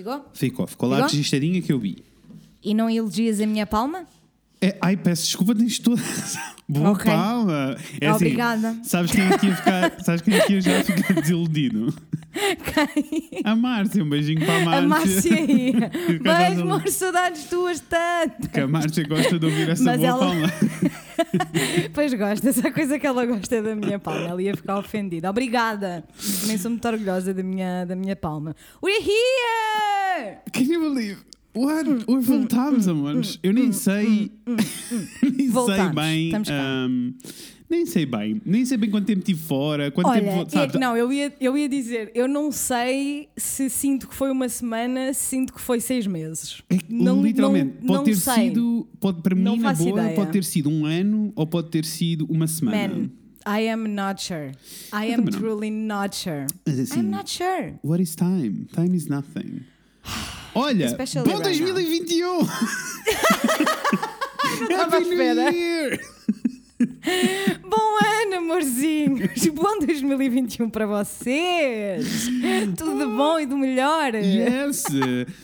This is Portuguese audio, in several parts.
Ficou? Ficou, ficou lá Ficou? registradinha que eu vi. E não elogias a minha palma? É, ai, peço desculpa, tens toda. Boa Ok. palma. É assim, Obrigada. sabes quem que ia ficar, sabes quem que ia já ficar desiludido? Quem? A Márcia, um beijinho para a A Márcia. Márcia aí. Beijo, amor, saudades tuas tanto. Que a Márcia gosta de ouvir essa Mas boa ela- palma. Pois gosta, essa coisa que ela gosta é da minha palma. Ela ia ficar ofendida. Obrigada. Também sou muito orgulhosa da minha, da minha palma. We're here! Can you believe? What? Oi, voltámos, amores. Eu nem sei. nem sei bem. estamos cá. ahm, nem sei bem. Nem sei bem quanto tempo estive fora. Quanto Olha, tempo. é Sabes? que não, eu ia, eu ia dizer, eu não sei se sinto que foi uma semana, se sinto que foi seis meses. É que, Não- literalmente, não- pode não ter sei. sido, pode, para Não mim, na boa, ideia. pode ter sido um ano ou pode ter sido uma semana. Man, I am not sure. I am também não. truly not sure. Mas assim, I'm not sure. what is time? Time is nothing. Olha, Especially bom right now. 2021! estava à espera. Bom ano, amorzinhos! Bom 2021 para vocês! Tudo bom e do melhor! Yes!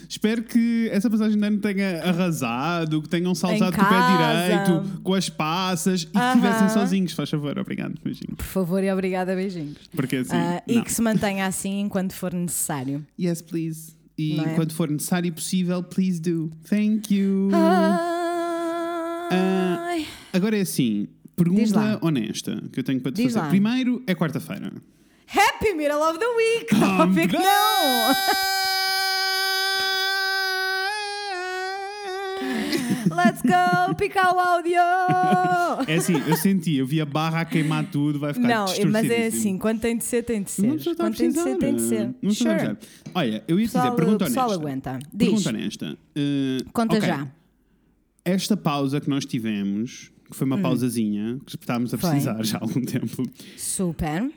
Espero que essa passagem de ano tenha arrasado, que tenham saltado com o pé direito, com as passas e que Aham. estivessem sozinhos. Faz favor, obrigado. Beijinho. Por favor e obrigada, beijinhos. Porque assim. Ah, e que se mantenha assim enquanto for necessário. Yes, please. E é? quando for necessário e possível, please do. Thank you. Ai. Agora é assim. Pergunta honesta que eu tenho para te Diz fazer. lá. Primeiro é quarta-feira. Happy Middle of the Week! Óbvio que não! Let's go! Picar o áudio! É assim, eu senti, eu vi a barra a queimar tudo, vai ficar Não, mas é assim, quando tem de ser, tem de ser. Não a Quando tem de ser, tem de ser. Não precisa Sure. precisar. Olha, eu ia te dizer, Pessoal, pergunta pessoal honesta. aguenta. Diz. Pergunta honesta. Uh, Conta ok, já. Esta pausa que nós tivemos, que foi uma pausazinha, que estávamos a Hum. Foi. precisar já há algum tempo, Super.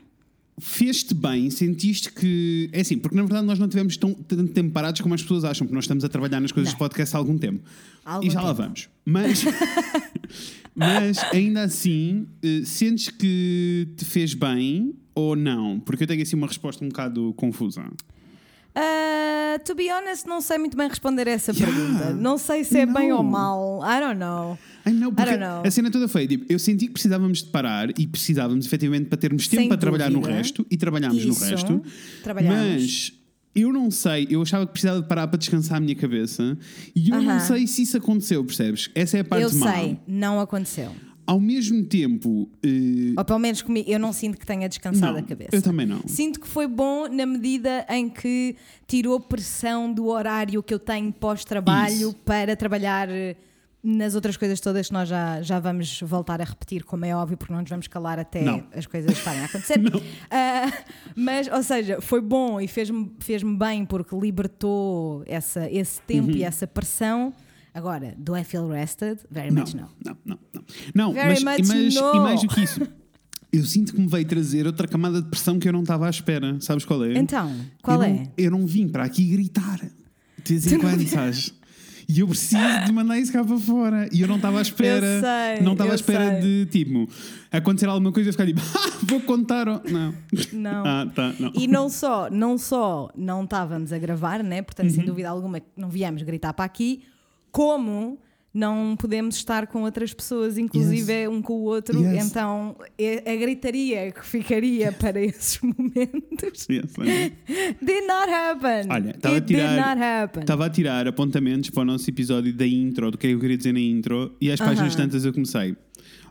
fez-te bem? Sentiste que. É assim, porque na verdade nós não tivemos tão, tanto tempo parados como as pessoas acham, porque nós estamos a trabalhar nas coisas Não. de podcast há algum tempo. Há algum e já lá tempo. vamos. Mas, mas ainda assim, eh, sentes que te fez bem ou não? Porque eu tenho assim uma resposta um bocado confusa. Uh, to be honest, não sei muito bem responder a essa Yeah. pergunta. Não sei se é bem Não. ou mal. I don't know. Ai, não, porque don't know. a cena toda foi, tipo, eu senti que precisávamos de parar e precisávamos efetivamente para termos tempo Sem para trabalhar no dúvida. resto e trabalhámos Isso. no resto. Trabalhámos. Mas eu não sei, eu achava que precisava de parar para descansar a minha cabeça e eu não Aham. sei se isso aconteceu, percebes? Essa é a parte Eu má. sei, não aconteceu. Ao mesmo tempo, eh, Ou pelo menos comigo, eu não sinto que tenha descansado não, a cabeça. eu também não. Sinto que foi bom na medida em que tirou pressão do horário que eu tenho pós-trabalho Isso. para trabalhar eh, nas outras coisas todas que nós já, já vamos voltar a repetir, como é óbvio, porque não nos vamos calar até Não. as coisas estarem a acontecer. Ah, mas, ou seja, foi bom e fez-me fez bem porque libertou essa, esse tempo Uhum. e essa pressão. Agora, do I feel rested? Very Não, much no. não, não, não. Não, Very mas, mas no. e mais do que isso, eu sinto que me veio trazer outra camada de pressão que eu não estava à espera. Sabes qual é? Então, qual eu é? Não, eu não vim para aqui gritar de vez em quando, sabes? E eu preciso de mandar isso cá para fora. E eu não estava à espera. Eu sei, não estava à espera sei. de tipo acontecer alguma coisa e ficar tipo, ah, vou contar. ou-" Não. Não. Ah, tá, não. E não só, não só não estávamos a gravar, né? Portanto, Uhum. sem dúvida alguma, não viemos gritar para aqui, como não podemos estar com outras pessoas, inclusive um com o outro. Yes. Então, é- a gritaria que ficaria para esses momentos Yes, olha. did not happen. Olha, estava a tirar- not happen. Estava a tirar apontamentos para o nosso episódio da intro, do que é eu queria dizer na intro, e às páginas Aham. tantas eu comecei.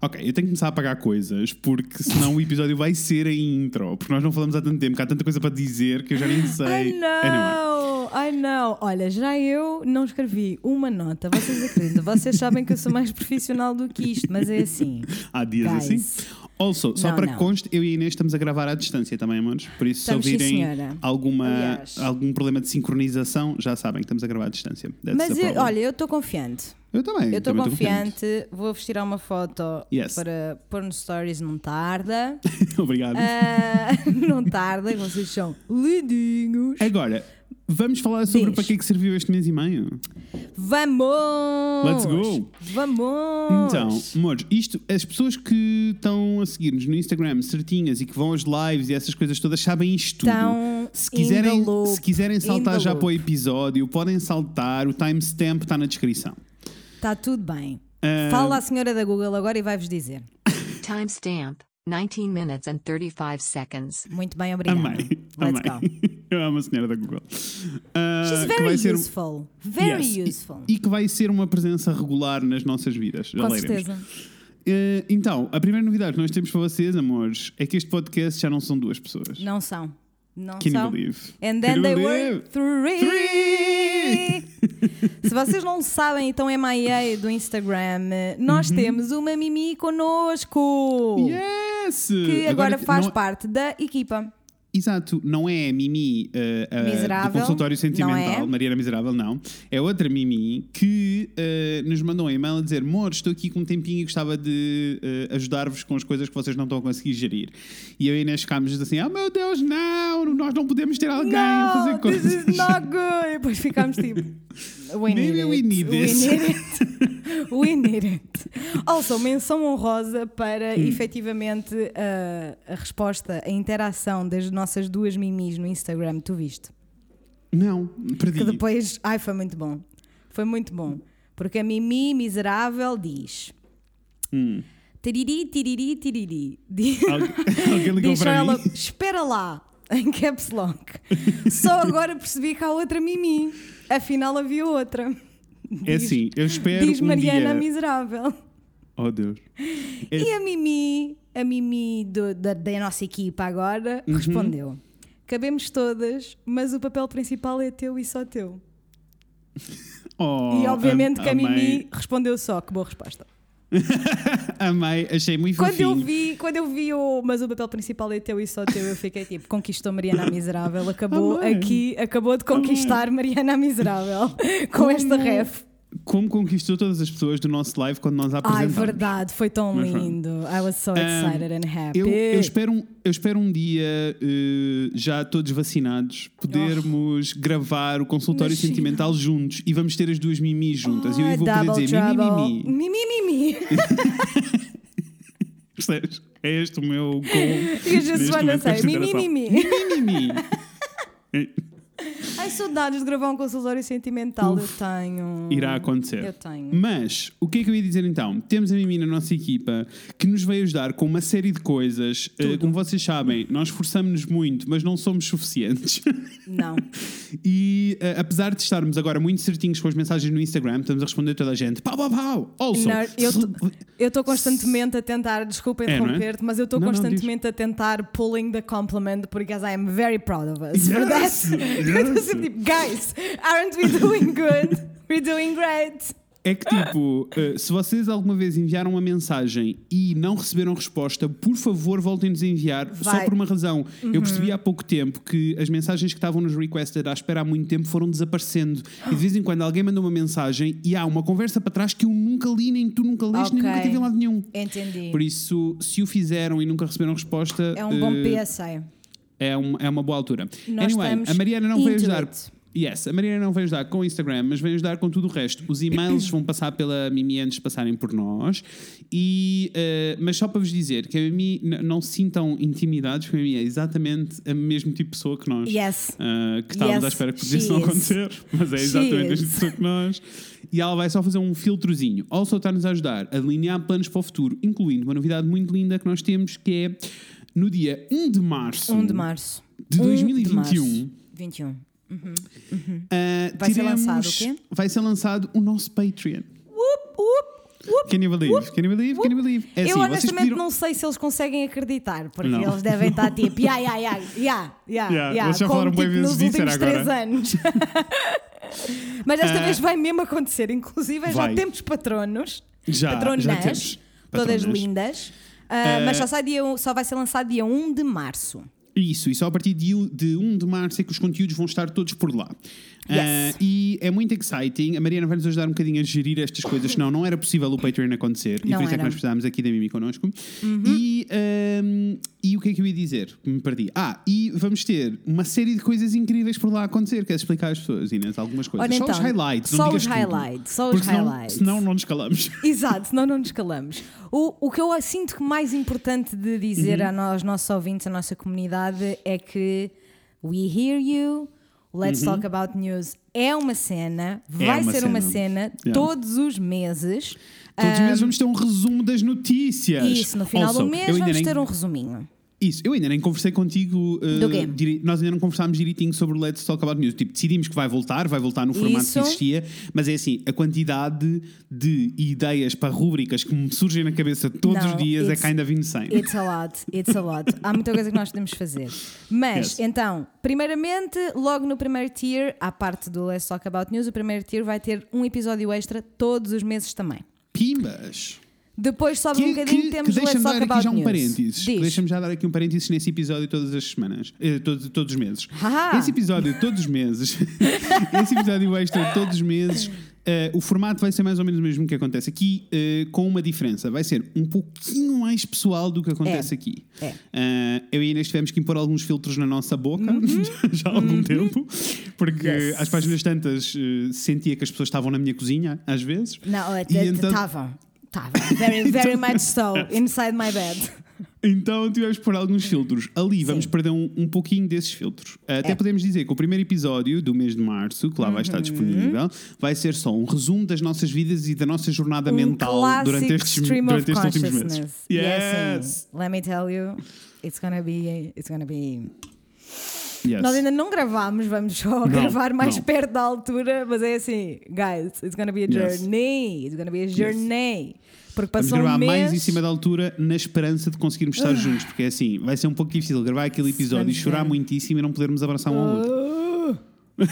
Ok, eu tenho que começar a apagar coisas, porque senão o episódio vai ser a intro, porque nós não falamos há tanto tempo, que há tanta coisa para dizer que eu já nem sei. I know, I know. Olha, já eu não escrevi uma nota. Vocês acreditam? Vocês sabem que eu sou mais profissional do que isto, mas é assim. Há dias Guys. assim. Also, só Não, para não. que conste, eu e a Inês estamos a gravar à distância também, amores. Por isso, Estamos, se sim, ouvirem senhora. alguma, Aliás. algum problema de sincronização, já sabem que estamos a gravar à distância. That's Mas eu- olha, eu estou confiante. Eu também. Eu estou também confiante, vou vestir uma foto Yes. para pôr no stories, não tarda. Obrigado. Ah, não tarda, vocês são lindinhos. Agora, vamos falar sobre Diz. para que é que serviu este mês e meio. Vamos! Let's go! Vamos! Então, amores, isto, as pessoas que estão a seguir-nos no Instagram certinhas e que vão aos lives e essas coisas todas sabem isto tudo. Estão Se quiserem, loop, se quiserem saltar já para o episódio, podem saltar, o timestamp está na descrição. Está tudo bem. Ah. Fala à senhora da Google agora e vai-vos dizer. Timestamp 19 minutes and 35 seconds. Muito bem, obrigada. Amei, Let's amei. go. Eu amo a senhora da Google. Ah, She's que very vai ser- useful. Very Yes, e- useful. E, que vai ser uma presença regular nas nossas vidas. Já Com certeza. Eh, então, a primeira novidade que nós temos para vocês, amores, é que este podcast já não são duas pessoas. Não são. Não Can you são. believe? And Can then you they believe? were three. Se vocês não sabem, então MIA do Instagram, nós temos uma Mimi conosco. Yes! Que agora, faz não- parte da equipa. Exato, não é a Mimi eh, Miserável, do consultório não sentimental, é? Mariana Miserável, não. É outra Mimi que eh, nos mandou um e-mail a dizer: Amor, estou aqui com um tempinho e gostava de ajudar-vos com as coisas que vocês não estão a conseguir gerir. E eu e Inês ficámos assim: Oh meu Deus, não, nós não podemos ter alguém a fazer coisas. this is not good. E depois ficámos tipo. We need Maybe it. we need this. We need it. We need it. Also, menção honrosa para Hum. efetivamente a, a resposta, a interação das nossas duas mimis no Instagram. Tu viste? Não, perdi. Que depois. Ai, foi muito bom. Foi muito bom. Porque a Mimi miserável diz. Hum. Tiriri, tiriri, tiriri. Diz, Algu- Alguém ligou diz para ela, mim. espera lá, em caps lock. Só agora percebi que há outra Mimi. Afinal havia outra. É Diz- assim, eu espero Diz um Mariana dia... Miserável. Oh Deus. É- E a Mimi, a Mimi do- da, da nossa equipa agora, Uhum. respondeu: Cabemos todas, mas o papel principal é teu e só teu. Oh, e obviamente am- que a Mimi amei. respondeu só, que boa resposta. Amei, achei muito Quando eu, vi, quando eu vi o Mas o papel principal é teu e só teu, eu fiquei tipo, conquistou Mariana a Miserável. Acabou aqui, acabou de conquistar Mariana a Miserável com esta ref. Como conquistou todas as pessoas do nosso live quando nós a Ai, apresentamos. verdade, foi tão Mas lindo. I was so Um, excited and happy. Eu, eu espero um, eu espero um dia, eh, já todos vacinados, podermos gravar o consultório Imagina. sentimental juntos e vamos ter as duas mimis juntas. e eu Ah, vou poder dizer mimi, mimi. Mimi, mimi. Percebes? É este o meu goal. E a say, desta mimi, mimi. Mimi, mimi. Saudades de gravar um consultório sentimental. eu tenho. Irá acontecer. Eu tenho. Mas, o que é que eu ia dizer então? Temos a Mimi na nossa equipa que nos veio ajudar com uma série de coisas. Eh, como vocês sabem, nós esforçamos-nos muito, mas não somos suficientes. Não. e eh, apesar de estarmos agora muito certinhos com as mensagens no Instagram, estamos a responder toda a gente. Pau, pau, pau! Also, Não, eu estou constantemente a tentar, desculpa É, é? interromper-te, mas eu estou Não, não, constantemente a tentar pulling the compliment because I am very proud of us Yes, yes. guys, aren't we doing good? We're doing great. É que tipo, eh, se vocês alguma vez enviaram uma mensagem e não receberam resposta, por favor voltem-nos a enviar, só Vai. por uma razão. Eu percebi há pouco tempo que as mensagens que estavam nos requested à espera há muito tempo foram desaparecendo. E de vez em quando alguém manda uma mensagem e há uma conversa para trás que eu nunca li, nem tu nunca leste, nem Ok. nunca tive em lado nenhum. Entendi. Por isso, se o fizeram e nunca receberam resposta, É um bom eh, PSA. é, um- é uma boa altura. Nós anyway, a Mariana não veio ajudar. it. Yes, a Mariana não veio ajudar com o Instagram, mas veio ajudar com tudo o resto. Os e-mails vão passar pela Mimi antes de passarem por nós. E, eh, mas só para vos dizer que a Mimi não se sintam intimidados, porque a Mimi é exatamente o mesmo tipo de pessoa que nós. Yes. Uh, que estávamos Yes, à espera que pudesse não acontecer, mas é exatamente a mesma pessoa que nós. E ela vai só fazer um filtrozinho. Also está-nos a ajudar a delinear planos para o futuro, incluindo uma novidade muito linda que nós temos, que é no dia 1 de março 1 de março. de 1 2021. março. 21. Uh, Vai ser lançado o quê? Vai ser lançado o nosso Patreon. Whoop, whoop, whoop. Can you believe? Can you believe? Can you believe? É eu assim, honestamente pediram- não sei se eles conseguem acreditar, porque Não. eles devem estar tipo, ya, ya, ya, ya, ya, ya, eles já falaram tipo vezes nos últimos três anos. Mas desta Ah. vez vai mesmo acontecer, inclusive já Vai. temos patronos, Já, patronas, já temos. todas Patronas. lindas, Ah, Ah. mas só, sai dia, só vai ser lançado dia 1 de março. Isso, e só a partir de, de 1 de março é que os conteúdos vão estar todos por lá. Yes. Ah, e é muito exciting. A Mariana vai nos ajudar um bocadinho a gerir estas coisas, senão não era possível o Patreon acontecer. e Não por isso é que era. Uhum. nós precisávamos aqui da Mimi connosco. E ahm, E o que é que eu ia dizer? Me perdi. Ah, e vamos ter uma série de coisas incríveis por lá acontecer. Queres explicar às pessoas, Inês, algumas coisas? Ora, só os então, highlights, só os highlights, só os senão- highlights. Senão não nos calamos. Exato, senão não nos calamos. O, o que eu sinto que mais importante de dizer Uhum. a nós, aos nossos ouvintes, à nossa comunidade, é que we hear you, let's talk about news. É uma cena, Uhum. É vai uma ser uma cena. cena Yeah. todos os meses. Todos os meses vamos ter um resumo das notícias. Isso, no final Also, do mês vamos nem- ter um resuminho. Isso, eu ainda nem conversei contigo. uh, Do quê? diri- Nós ainda não conversámos direitinho sobre o Let's Talk About News. Tipo, decidimos que vai voltar, vai voltar no formato Isso. que existia, mas é assim, a quantidade de ideias para rúbricas que me surgem na cabeça todos Não, os dias é kind of insane. It's a lot, it's a lot. Há muita coisa que nós podemos fazer. Mas, Yes. então, primeiramente, logo no primeiro tier, à parte do Let's Talk About News, o primeiro tier vai ter um episódio extra todos os meses também. Pimbas! Depois sobe um bocadinho, temos o Let's deixa-me dar aqui já um News. parênteses. Deixa-me já dar aqui um parênteses nesse episódio todas as semanas. eh, todos, todos os meses. Ah. Esse episódio todos os meses. esse episódio extra todos os meses. eh, o formato vai ser mais ou menos o mesmo que acontece aqui, eh, com uma diferença. Vai ser um pouquinho mais pessoal do que acontece É. aqui. É. Eh, eu e a Inês tivemos que impor alguns filtros na nossa boca já há algum tempo, porque Uhum. Yes. às páginas tantas sentia que as pessoas estavam na minha cozinha, às vezes. Não, estavam. Então- Estavam. Very, very much so. Inside my bed. Então tivemos pôr alguns filtros. Ali vamos perder um, um pouquinho desses filtros. Até É. podemos dizer que o primeiro episódio do mês de março, que lá vai estar Uhum. disponível, vai ser só um resumo das nossas vidas e da nossa jornada Um mental durante estes, durante estes últimos meses. Yes! assim, let me tell you, it's gonna be, it's gonna be yes. Nós ainda não gravámos, vamos só gravar mais não. perto da altura, mas é assim, guys, it's gonna be a Yes. journey, it's gonna be a journey. Porque Vamos passou um gravar mês, mais em cima da altura na esperança de conseguirmos estar juntos, porque é assim, vai ser um pouco difícil gravar aquele episódio e Vamos chorar muitíssimo e não podermos abraçar um ao outro. Uh,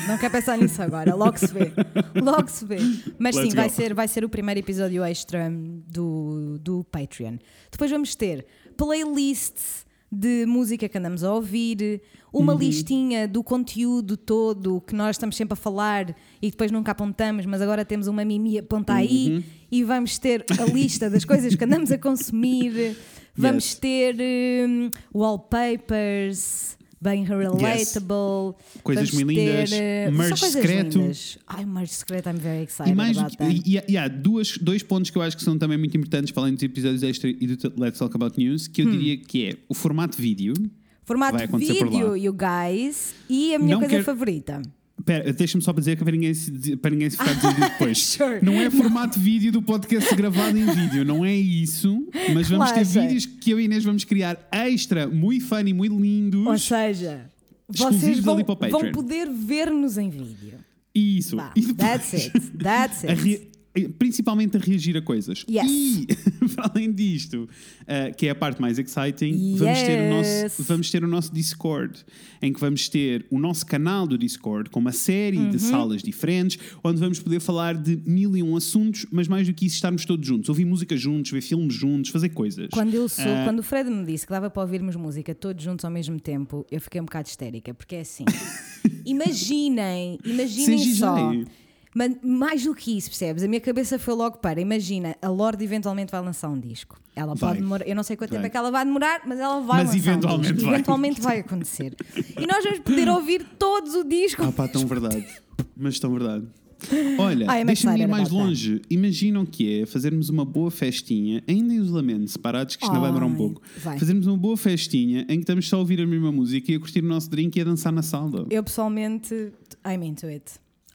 Não quero pensar nisso agora, logo se vê. Logo se vê. Mas Let's sim, vai go. ser, vai ser o primeiro episódio extra do, do Patreon. Depois vamos ter playlists de música que andamos a ouvir, uma Uhum. listinha do conteúdo todo que nós estamos sempre a falar e depois nunca apontamos, mas agora temos uma mimi aponta Uhum. aí e vamos ter a lista das coisas que andamos a consumir. Vamos Yes. ter hum, wallpapers bem relatable. Coisas Vamos muito lindas, ter, coisas secreto. lindas. Ai, merch secreto, I'm very excited E mais that. e, e há duas, dois pontos que eu acho que são também muito importantes além dos episódios extra e do Let's Talk About News, que eu Hum. diria que é o formato vídeo. Formato vídeo, you guys. E a minha Não coisa quero- favorita. Pera, deixa-me só para dizer que para ninguém se, para ninguém se ficar dizendo depois. Sure. Não é formato vídeo do podcast gravado em vídeo, não é isso. Mas vamos ter vídeos que eu e Inês vamos criar extra, muito funny, muito lindos. Ou seja, vocês vão, vão poder ver-nos em vídeo. Isso. E depois- that's it. That's it. Principalmente a reagir a coisas. Yes. E, para além disto, uh, que é a parte mais exciting, vamos, ter o Yes. nosso, vamos ter o nosso Discord, em que vamos ter o nosso canal do Discord com uma série Uhum. de salas diferentes, onde vamos poder falar de mil e um assuntos, mas mais do que isso, estarmos todos juntos, ouvir música juntos, ver filmes juntos, fazer coisas. Quando, eu sou, Ah. quando o Fred me disse que dava para ouvirmos música todos juntos ao mesmo tempo, eu fiquei um bocado histérica, porque é assim. imaginem, imaginem Sem só. Mas mais do que isso, percebes? A minha cabeça foi logo para. Imagina, a Lorde eventualmente vai lançar um disco. Ela Vai. pode demorar, eu não sei quanto tempo Vai. é que ela vai demorar, mas ela vai Mas lançar eventualmente um disco. vai. Eventualmente vai acontecer. E nós vamos poder ouvir todos o disco. Ah pá, tão verdade. Mas tão verdade. Olha, am deixa-me ir mais longe. Imaginam que é fazermos uma boa festinha, ainda em isolamento, separados, que isto ainda vai demorar um pouco. vai. Fazermos uma boa festinha em que estamos só a ouvir a mesma música e a curtir o nosso drink e a dançar na sala. Eu pessoalmente, I'm into it.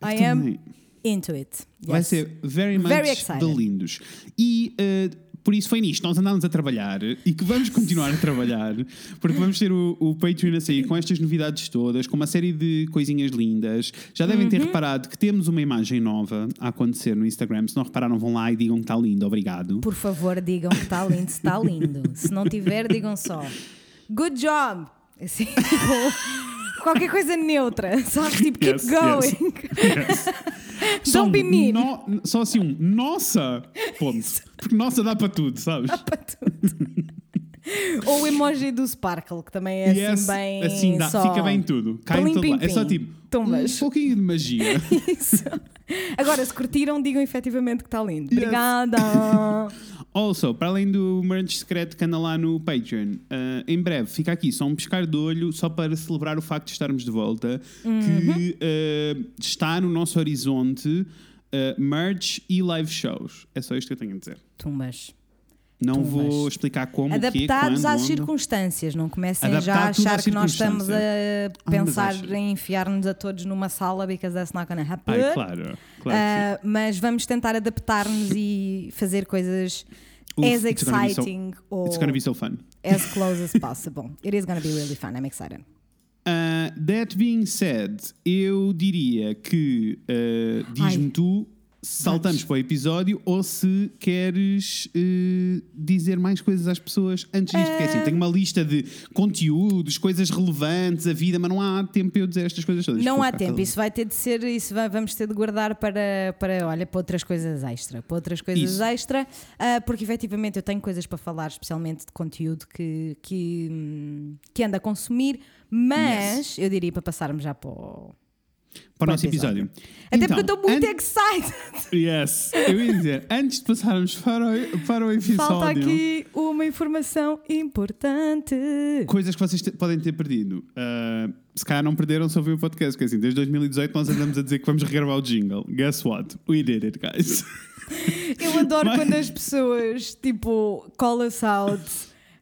Eu I am também. Into it. Vai Yes. ser very much Very excited. de lindos. E uh, por isso foi nisto, nós andámos a trabalhar e que vamos continuar a trabalhar, porque vamos ter o, o Patreon a sair com estas novidades todas, com uma série de coisinhas lindas. Já devem Uhum. ter reparado que temos uma imagem nova a acontecer no Instagram. Se não repararam, vão lá e digam que está lindo, obrigado. Por favor, digam que está lindo, se está lindo. Se não tiver, digam só good job. Assim, qualquer coisa neutra, sabes? Tipo, keep Yes, going. yes. Só Don't be mean. no- só assim um nossa, ponto. Porque nossa dá para tudo, sabes? Para tudo. Ou o emoji do Sparkle, que também é Yes, assim bem. assim dá, só... fica bem tudo. Cai em todo pim, lado. É só tipo um pouquinho de magia. Isso. Agora, se curtiram, digam efetivamente que está lindo. Yes. Obrigada! Also, para além do merch secreto que anda lá no Patreon, eh, em breve fica aqui só um pescar de olho, só para celebrar o facto de estarmos de volta, Uhum. que eh, está no nosso horizonte eh, merch e live shows. É só isto que eu tenho a dizer. Tumbas. Não Tumbas. vou explicar como, Adaptados quando, às onde. circunstâncias, não comecem Adaptado já a achar que nós estamos a. Ah, pensar acho. em enfiar-nos a todos numa sala, because that's not gonna happen. Ai, claro, claro que Uh, mas vamos tentar adaptar-nos e fazer coisas Uf, as so- exciting ou sim. It's gonna be so fun. as close as possible. It is gonna be really fun. I'm excited. Uh, that being said, eu diria que uh, diz-me tu saltamos Vamos. para o episódio ou se queres uh, dizer mais coisas às pessoas antes disto, porque assim, Eh. tenho uma lista de conteúdos, coisas relevantes, a vida, mas não há tempo para eu dizer estas coisas todas. Não há tempo, calado. isso vai ter de ser, isso vai- vamos ter de guardar para, para, olha, para outras coisas extra, para outras coisas Isso. extra, ah, porque efetivamente eu tenho coisas para falar, especialmente de conteúdo que, que, hum, que ando a consumir, mas eu diria para passarmos já para o, Para o nosso episódio. Até Então, porque eu estou muito an- excited. Yes, eu ia dizer, antes de passarmos para o, para o episódio. Falta aqui uma informação importante. Coisas que vocês te- podem ter perdido. Uh, se calhar não perderam se ouviram o podcast, porque assim, desde 2018 nós andamos a dizer que vamos regravar o jingle. Guess what? We did it, guys. Eu adoro Mas- quando as pessoas, tipo, call us out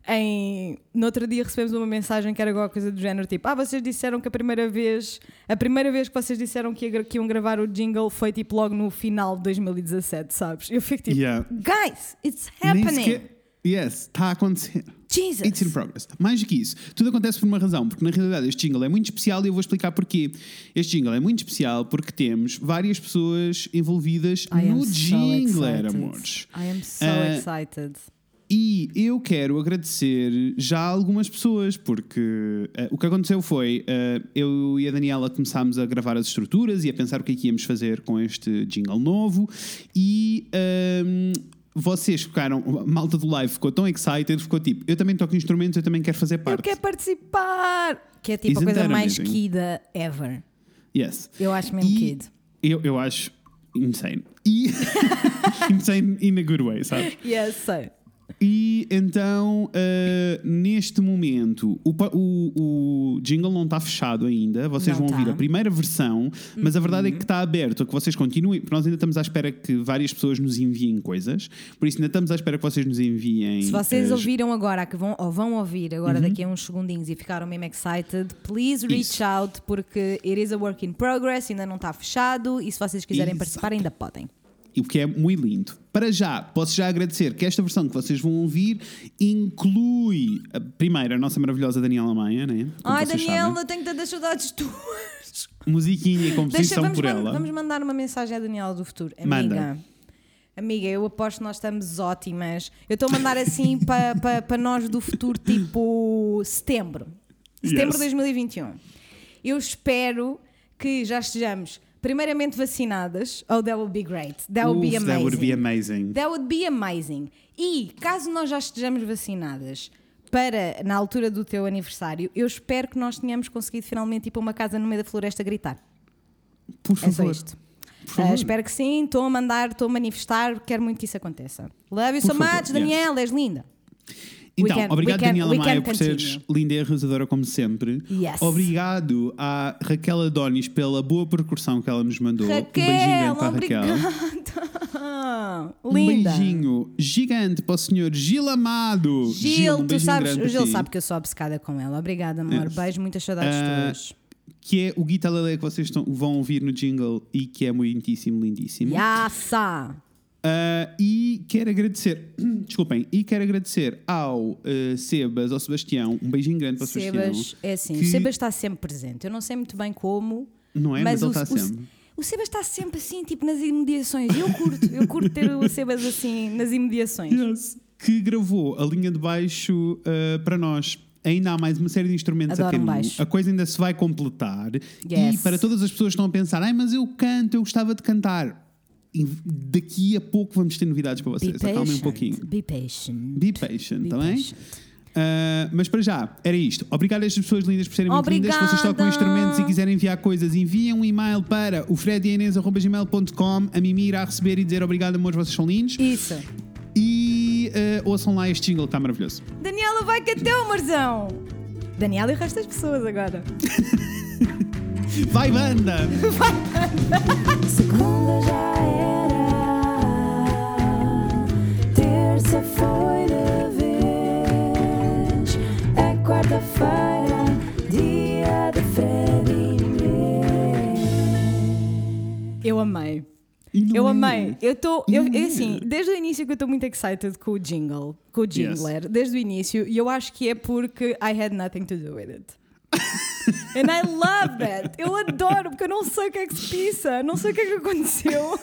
em... No outro dia recebemos uma mensagem que era alguma coisa do género, tipo, ah, vocês disseram que a primeira vez, a primeira vez que vocês disseram que, ia que iam gravar o jingle foi, tipo, logo no final de 2017, sabes? Eu fico tipo, Yeah. guys, it's happening. Yes, está a acontecer. Jesus. It's in progress. Mais do que isso, tudo acontece por uma razão, porque na realidade este jingle é muito especial e eu vou explicar porquê. Este jingle é muito especial porque temos várias pessoas envolvidas I no so jingle, excited. amores. I am so Ah, excited. E eu quero agradecer já a algumas pessoas, porque eh, o que aconteceu foi eh, eu e a Daniela começámos a gravar as estruturas e a pensar o que é que íamos fazer com este jingle novo. E ehm, vocês ficaram, a malta do live ficou tão excited, ficou tipo: eu também toco instrumentos, eu também quero fazer Eu parte. quero participar! Que é tipo a Isn't coisa that mais amazing? kida ever. Yes. Eu acho mesmo E kid. Eu, eu acho insane. E insane in a good way, sabes? Yes, sei. E então, uh, neste momento, o, o, o jingle não está fechado ainda. Vocês Não vão ouvir tá. a primeira versão, mas a verdade é que está aberto a que vocês continuem. porque Nós ainda estamos à espera que várias pessoas nos enviem coisas, por isso ainda estamos à espera que vocês nos enviem. Se vocês as- ouviram agora, que vão, ou vão ouvir agora daqui a uns segundinhos e ficaram mesmo excited, please reach Isso. out porque it is a work in progress, ainda não está fechado e se vocês quiserem Exato. participar ainda podem. E o que é muito lindo. Para já, posso já agradecer que esta versão que vocês vão ouvir inclui, a, primeiro, a nossa maravilhosa Daniela Maia, né? Como Ai, Daniela, sabem. tenho tantas saudades tuas. Musiquinha e Deixa, composição vamos, por ela. vamos mandar uma mensagem à Daniela do futuro. Amiga. Manda. Amiga, eu aposto que nós estamos ótimas. Eu estou a mandar assim para pa, pa nós do futuro, tipo setembro. Setembro de Yes. 2021. Eu espero que já estejamos primeiramente vacinadas. Oh, that would be great. That would be amazing. that would be amazing. That would be amazing. E caso nós já estejamos vacinadas para na altura do teu aniversário, eu espero que nós tenhamos conseguido finalmente ir para uma casa no meio da floresta gritar. Por É só favor. isto. Por favor. Ah, espero que sim, estou a mandar, estou a manifestar, quero muito que isso aconteça. Love you Por so favor, much, Daniela, és linda. Então, can- obrigado can- Daniela Maia por seres linda e arrasadora como sempre. Yes. Obrigado à Raquel Adonis pela boa percussão que ela nos mandou. um beijinho Raquel, grande para a Raquel. obrigada. Um linda. beijinho gigante para o senhor Gil Amado. Gil, um tu sabes, o Gil sabe que eu sou obcecada com ela. Obrigada, amor. Yes. Beijo, muitas saudades Ah, tuas. Que é o Guita Lele que vocês estão- vão ouvir no jingle e que é muitíssimo lindíssimo. Yassa! Ah, e quero agradecer, desculpem, e quero agradecer ao ah, Sebas, ao Sebastião, um beijinho grande para o Sebas, Sebastião. é assim, que- o Sebas está sempre presente. Eu não sei muito bem como, Não é? Mas, mas, ele o, está o- sempre. o Sebas está sempre assim, tipo nas imediações. Eu curto, eu curto ter o Sebas assim nas imediações. Yes. Que gravou a linha de baixo ah, para nós. Ainda há mais uma série de instrumentos Adoro a caminho. A coisa ainda se vai completar. Yes. E para todas as pessoas que estão a pensar, ai, mas eu canto, eu gostava de cantar. Daqui a pouco vamos ter novidades para vocês. Acalmem um pouquinho. Be patient. Be patient, Be tá bem? Ah, mas para já, era isto. Obrigado a estas pessoas lindas por serem muito lindas. Se vocês tocam Obrigada. instrumentos e quiserem enviar coisas, enviem um e-mail para o fredianês.gmail.com. A Mimi irá receber e dizer obrigado, amores, vocês são lindos. Isso. E ah, ouçam lá este jingle, está maravilhoso. Daniela vai que até o Marzão. Daniela e o resto das pessoas agora. Vai, banda! Segunda já era, terça foi de vez, é quarta-feira, dia de Fred. Eu amei. Eu é. amei. Eu estou. Eu, é é. assim, desde o início que eu estou muito excited com o jingle, com o jingler, desde o início, e eu acho que é porque I had nothing to do with it. And I love that. Eu adoro, porque eu não sei o que é que se pisa, não sei o que é que aconteceu.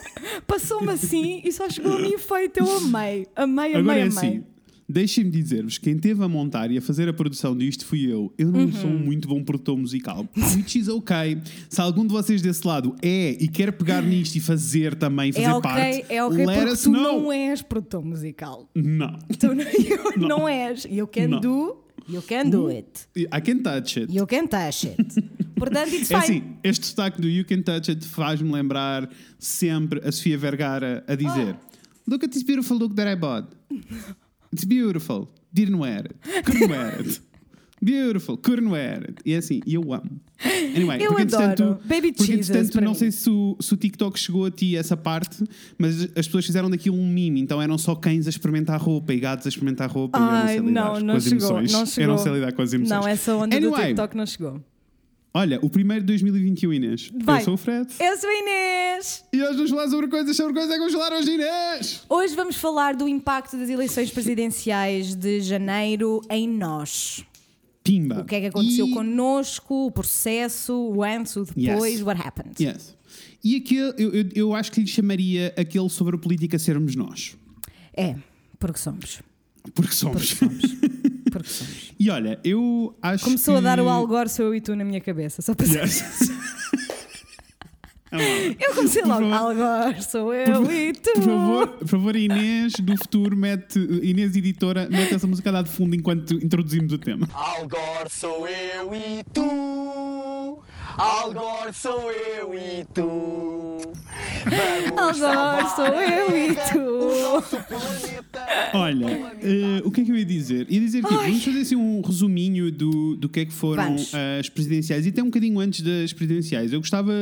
Passou-me assim e só chegou a mim feito. Eu amei, amei, amei, Agora é amei. assim. Deixem-me dizer-vos, quem teve a montar e a fazer a produção disto fui eu. Eu não sou Uhum. um muito bom produtor musical. Which is ok. Se algum de vocês desse lado é e quer pegar nisto e fazer também, fazer É ok, parte, é ok, let porque tu know. não és produtor musical. Não. Tu não, you não. és. Can Não. do, you can do it. I can touch it. You can touch it. Portanto, it's É fine. assim, este destaque do You Can Touch It faz-me lembrar sempre a Sofia Vergara a dizer Look at this beautiful look that I bought. It's beautiful. Didn't wear it. Couldn't wear it. Beautiful. Couldn't wear it. E é assim, e eu amo. Anyway, Eu porque adoro. Baby porque Jesus entretanto, para não mim. sei se o, se o TikTok chegou a ti essa parte, mas as pessoas fizeram daquilo um meme, então eram só cães a experimentar roupa e gatos a experimentar roupa e eu não Ai, sei lidar não, com não as chegou, emoções. não Eu não chegou. sei lidar com as emoções. Não, essa onda do Anyway, TikTok não chegou. Olha, o primeiro de 2021, Inês. Vai. Eu sou o Fred. Eu sou a Inês. E hoje vamos falar sobre coisas, sobre coisas é que vamos falar hoje, Inês. Hoje vamos falar do impacto das eleições presidenciais de janeiro em nós. Pimba. O que é que aconteceu e... connosco, o processo, o antes, o depois, Yes. what happened. Yes. E aquele, eu, eu, eu acho que lhe chamaria aquele sobre a política sermos nós. É, porque somos. Porque somos. Porque somos. Porque somos. E olha, eu acho Começou que... a dar o Algor, sou eu e tu na minha cabeça. Só para Yes. Eu comecei Por logo. Algor, sou eu e tu. Por favor, por favor, Inês do futuro, mete, Inês editora, mete essa música lá de fundo enquanto introduzimos o tema. Algor sou eu e tu. Algor sou eu e tu. Algor, sou eu e tu. Olha, eh, o que é que eu ia dizer? Ia dizer que vamos fazer assim um resuminho do, do que é que foram Vamos. as presidenciais e até um bocadinho antes das presidenciais. Eu gostava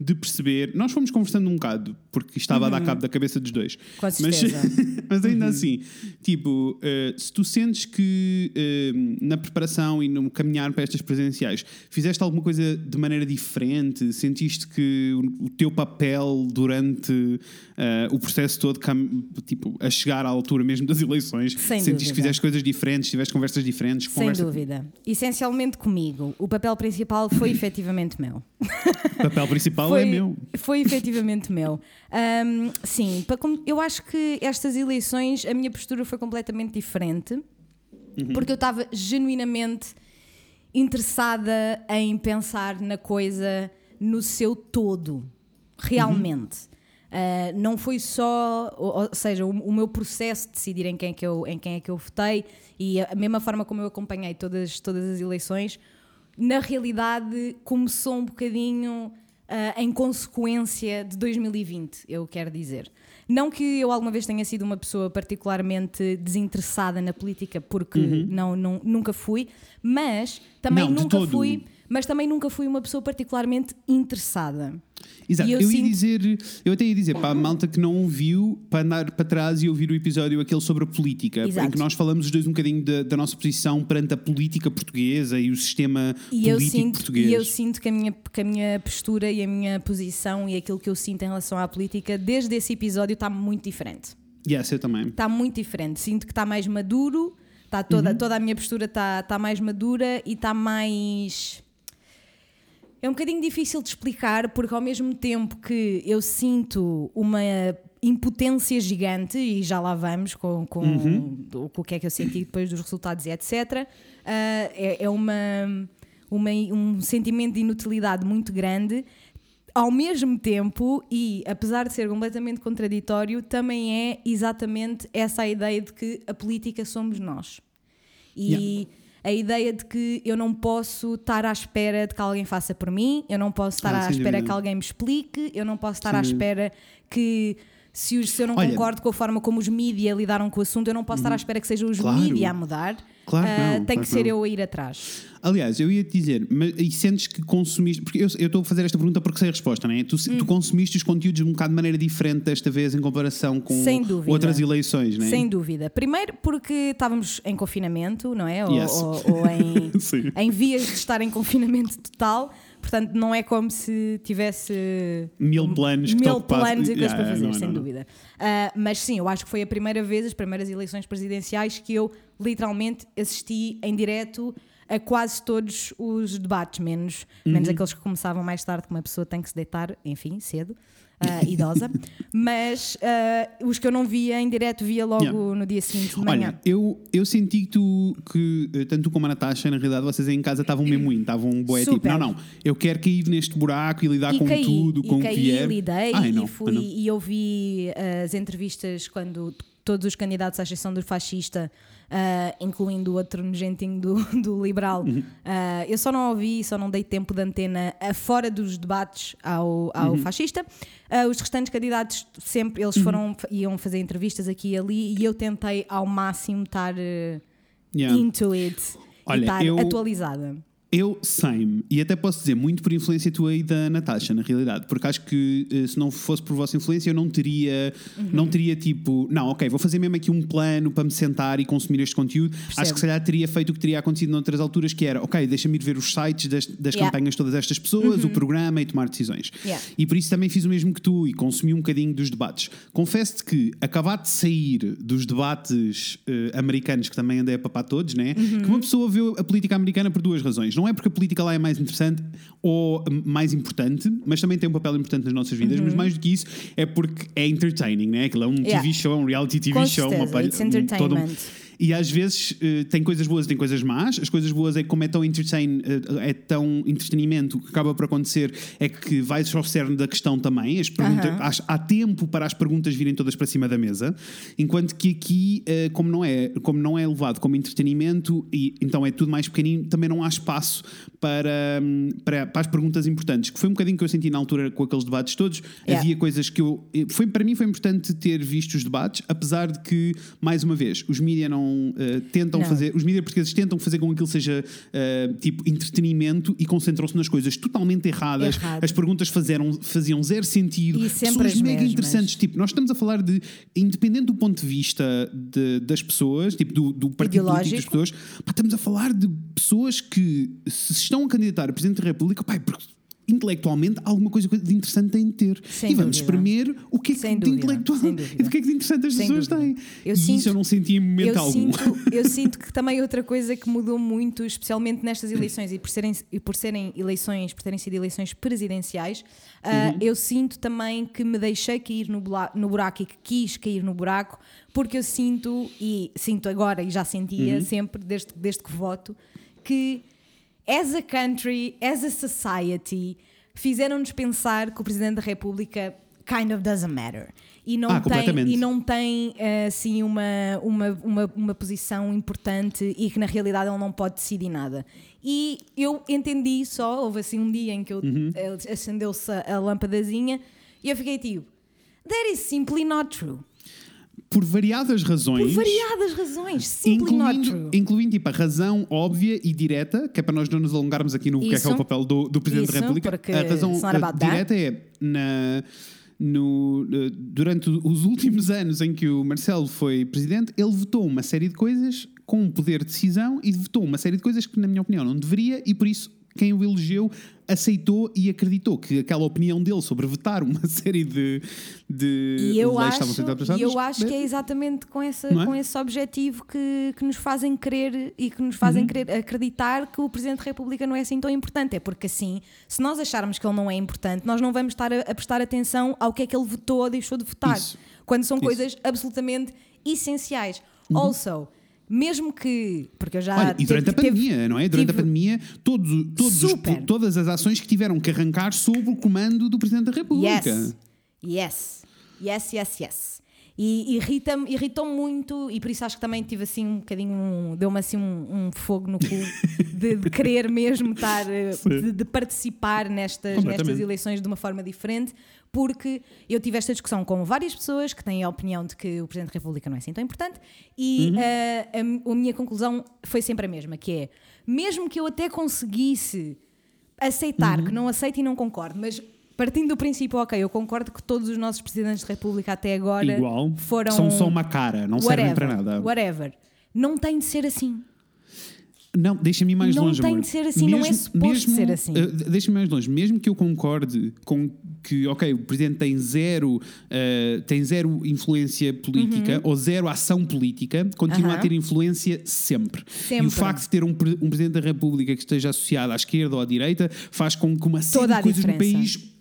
de perceber, nós fomos conversando um bocado, porque estava a dar cabo da cabeça dos dois. Uhum. Com Mas, certeza. mas ainda assim, tipo, eh, se tu sentes que eh, na preparação e no caminhar para estas presidenciais fizeste alguma coisa de maneira diferente, sentiste que o, o teu papel durante eh, o processo todo, tipo, a chegar à altura mesmo das eleições, Sem sentiste dúvida. que fizeste coisas diferentes, tiveste conversas diferentes? Sem conversa- dúvida. Essencialmente comigo. O papel principal foi efetivamente meu. O papel principal foi, é meu. Foi efetivamente meu. Ahm, sim, para eu acho que estas eleições a minha postura foi completamente diferente porque eu estava genuinamente interessada em pensar na coisa no seu todo, realmente. Ah, não foi só, ou, ou seja, o, o meu processo de decidir em quem, é que eu, em quem é que eu votei e a mesma forma como eu acompanhei todas, todas as eleições, na realidade começou um bocadinho ah, em consequência de 2020, eu quero dizer. Não que eu alguma vez tenha sido uma pessoa particularmente desinteressada na política, porque não, não- nunca fui, mas também Não, nunca fui, mas também nunca fui uma pessoa particularmente interessada. Exato, eu, eu ia sinto- dizer, eu até ia dizer para a malta que não ouviu, para andar para trás e ouvir o episódio aquele sobre a política, Exato. em que nós falamos os dois um bocadinho da, da nossa posição perante a política portuguesa e o sistema E eu, político sinto, português. e eu sinto que a, minha, que a minha postura e a minha posição e aquilo que eu sinto em relação à política, desde esse episódio, está muito diferente. Yes, eu também. Está muito diferente. Sinto que está mais maduro, está toda, Uhum. toda a minha postura está, está mais madura e está mais. É um bocadinho difícil de explicar, porque ao mesmo tempo que eu sinto uma impotência gigante, e já lá vamos com, com, Uhum. do- com o que é que eu senti depois dos resultados e etc., ah, é, é uma, uma- um sentimento de inutilidade muito grande. Ao mesmo tempo, e apesar de ser completamente contraditório, também é exatamente essa a ideia de que a política somos nós. E a ideia de que eu não posso estar à espera de que alguém faça por mim, eu não posso estar Ah, à espera dúvida. que alguém me explique, eu não posso estar Sem à espera que. Se, os- se eu não Olha- concordo com a forma como os mídia lidaram com o assunto, eu não posso estar à espera que sejam os Uhum. Claro. mídia a mudar. Claro Ah, não, tem claro que ser não. eu a ir atrás. Aliás, eu ia te dizer, mas, e sentes que consumiste. Porque eu estou a fazer esta pergunta porque sei a resposta, não é? Tu, Hum. tu consumiste os conteúdos um bocado de maneira diferente desta vez em comparação com outras eleições, não é? Sem dúvida. Primeiro porque estávamos em confinamento, não é? Ou, Yes. ou- ou em, em vias de estar em confinamento total. Portanto, não é como se tivesse Mil planos mil planos e coisas Yeah, para fazer, não, sem não, não. dúvida. Ah, mas sim, eu acho que foi a primeira vez, as primeiras eleições presidenciais, que eu literalmente assisti em direto a quase todos os debates, menos, menos Uhum. aqueles que começavam mais tarde, que uma pessoa tem que se deitar, enfim, cedo. Ah, idosa, mas ah, os que eu não via em direto via logo Yeah. no dia seguinte de manhã. Olha, eu, eu senti que tu, que eh, tanto tu como a Natasha, na realidade, vocês aí em casa estavam mesmo indo, estavam boé tipo, não, não, eu quero cair neste buraco e lidar e com caí, tudo, e com o que caí, vier. lidei Ai, não, e, fui, não. e ouvi as entrevistas quando todos os candidatos à exceção do fascista, ah, incluindo o outro nojentinho do, do liberal, Uhum. ah, eu só não ouvi, só não dei tempo de antena fora dos debates ao, ao Uhum. fascista. Ah, os restantes candidatos sempre, eles Uhum. foram, iam fazer entrevistas aqui e ali e eu tentei ao máximo estar Yeah. into it Olha, e estar eu- atualizada. Eu sei-me, e até posso dizer muito por influência tua e da Natasha, na realidade, porque acho que eh, se não fosse por vossa influência eu não teria, Uhum. não teria tipo, não, ok, vou fazer mesmo aqui um plano para me sentar e consumir este conteúdo. Acho que se calhar teria feito o que teria acontecido noutras alturas, que era, ok, deixa-me ir ver os sites das, das Yeah. Uhum. campanhas de todas estas pessoas, o programa e tomar decisões. Yeah. E por isso também fiz o mesmo que tu e consumi um bocadinho dos debates. Confesso-te que, acabado de sair dos debates eh, americanos, que também andei a papar todos, né? que uma pessoa vê a política americana por duas razões. Não é porque a política lá é mais interessante ou mais importante, mas também tem um papel importante nas nossas vidas, mas mais do que isso é porque é entertaining, né? Aquilo é um Yeah. TV show, um reality TV Com show, certeza, palha- it's um- todo um-. E às vezes eh, tem coisas boas e tem coisas más. As coisas boas é que, como é tão entertain, eh, é tão entretenimento, o que acaba por acontecer é que vais ao cerne da questão também. As perguntas, Aham. há, há tempo para as perguntas virem todas para cima da mesa. Enquanto que aqui, eh, como, não é, como não é levado como entretenimento e então é tudo mais pequenino, também não há espaço para, hum, para, para as perguntas importantes. Que foi um bocadinho que eu senti na altura com aqueles debates todos. Yeah. Havia coisas que eu. Foi, para mim foi importante ter visto os debates, apesar de que, mais uma vez, os mídias não eh, tentam Não. fazer. Os mídias portugueses tentam fazer com que aquilo seja eh, tipo entretenimento e concentram-se nas coisas totalmente erradas. Errado. As perguntas fazeram, faziam zero sentido. E Pessoas as mega mesmas. interessantes. Tipo, nós estamos a falar de, independente do ponto de vista de- das pessoas, tipo, do, do partido político das pessoas, pá, estamos a falar de pessoas que se estão a candidatar a Presidente da República, pá, porque intelectualmente alguma coisa de interessante têm de ter. Sem e vamos dúvida. espremer o que é que de intelectual e o que é que de interessante as Sem pessoas dúvida. têm. Eu e sinto- isso eu não senti em momento eu algum. Sinto, eu sinto que também outra coisa que mudou muito, especialmente nestas eleições e por serem, e por serem eleições, por terem sido eleições presidenciais, ah, eu sinto também que me deixei cair no, no buraco e que quis cair no buraco, porque eu sinto, e sinto agora e já sentia sempre, desde, desde que voto, que as a country, as a society, fizeram-nos pensar que o Presidente da República kind of doesn't matter. E não Ah, tem, e não tem eh, assim uma, uma, uma, uma posição importante e que na realidade ele não pode decidir nada. E eu entendi só, houve assim um dia em que eu, Uhum. eh, acendeu-se a, a lâmpadazinha e eu fiquei tipo, that is simply not true. Por variadas Por razões. variadas razões, not Incluindo, incluindo tipo, a razão óbvia e direta, que é para nós não nos alongarmos aqui no que é, que é Isso. o papel do, do Presidente da Isso, República. porque A razão direta é na, no, durante os últimos anos em que o Marcelo foi Presidente, ele votou uma série de coisas com um poder de decisão e votou uma série de coisas que, na minha opinião, não deveria e por isso quem o elegeu aceitou e acreditou que aquela opinião dele sobre votar uma série de, de E eu leis acho, estavam ser e eu acho que é exatamente com, essa, é? com esse objetivo que, que nos fazem querer e que nos Uhum. fazem querer acreditar que o Presidente da República não é assim tão importante. É porque assim, se nós acharmos que ele não é importante, nós não vamos estar a, a prestar atenção ao que é que ele votou ou deixou de votar. Isso. Quando são Isso. Uhum. coisas absolutamente essenciais. Also, mesmo que. Porque eu já. Olha, e durante teve- a pandemia, não é? Durante a pandemia, todos, todos os- todas as ações que tiveram que arrancar sob o comando do Presidente da República. Yes. Yes. Yes, yes, yes. E irrita-me, irritou muito, e por isso acho que também tive assim um bocadinho, um- deu-me assim um, um fogo no cu de, de querer mesmo estar, eh, de, de participar nestas, nestas eleições de uma forma diferente, porque eu tive esta discussão com várias pessoas que têm a opinião de que o Presidente da República não é assim tão importante, e Uhum. eh, a, a minha conclusão foi sempre a mesma, que é, mesmo que eu até conseguisse aceitar, Uhum. que não aceito e não concordo, mas partindo do princípio, ok, eu concordo que todos os nossos Presidentes da República até agora Igual. foram... São só uma cara, não servem whatever, para nada. Whatever. Não tem de ser assim. Não, deixa-me ir mais Não longe. tem amor. de ser assim, não é suposto ser assim. eh, deixa-me mais longe. Mesmo que eu concorde com que, ok, o presidente tem zero, eh, tem zero influência política ou zero ação política, continua Uhum. A ter influência sempre. E Sempre. o facto de ter um, um presidente da República que esteja associado à esquerda ou à direita faz com que uma série Toda de coisas no país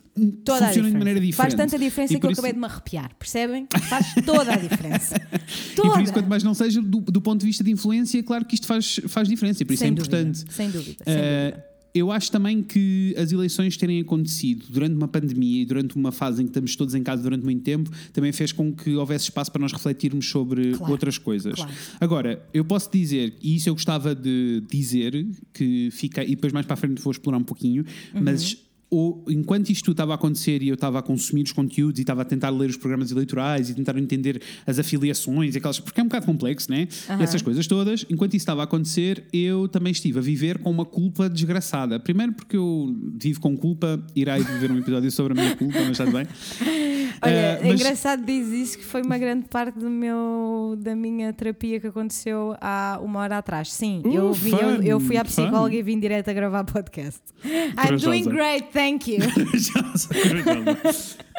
Toda a funcionem de maneira diferente. Faz tanta diferença E que eu isso- acabei de me arrepiar, percebem? Faz toda a diferença. E Toda. por isso, quanto mais não seja, do, do ponto de vista de influência, claro que isto faz, faz diferença. E por isso sem é importante. Dúvida, sem dúvida. Sem Uh, dúvida. eu acho também que as eleições terem acontecido durante uma pandemia e durante uma fase em que estamos todos em casa durante muito tempo também fez com que houvesse espaço para nós refletirmos sobre Claro, outras coisas. claro. Agora, eu posso dizer, e isso eu gostava de dizer, que fica, e depois mais para a frente vou explorar um pouquinho, Uhum. mas o- enquanto isto estava a acontecer e eu estava a consumir os conteúdos e estava a tentar ler os programas eleitorais e tentar entender as afiliações, aquelas, porque é um bocado complexo, né? Essas coisas todas, enquanto isso estava a acontecer, eu também estive a viver com uma culpa desgraçada. Primeiro porque eu vivo com culpa, irei viver um episódio sobre a minha culpa, mas está bem. Olha, é mas- engraçado diz isso que foi uma grande parte do meu, da minha terapia que aconteceu há uma hora atrás. Sim, Uh, eu, vi, eu, fun, eu fui à fun. psicóloga e vim direto a gravar podcast. I'm doing great, thank you. Já.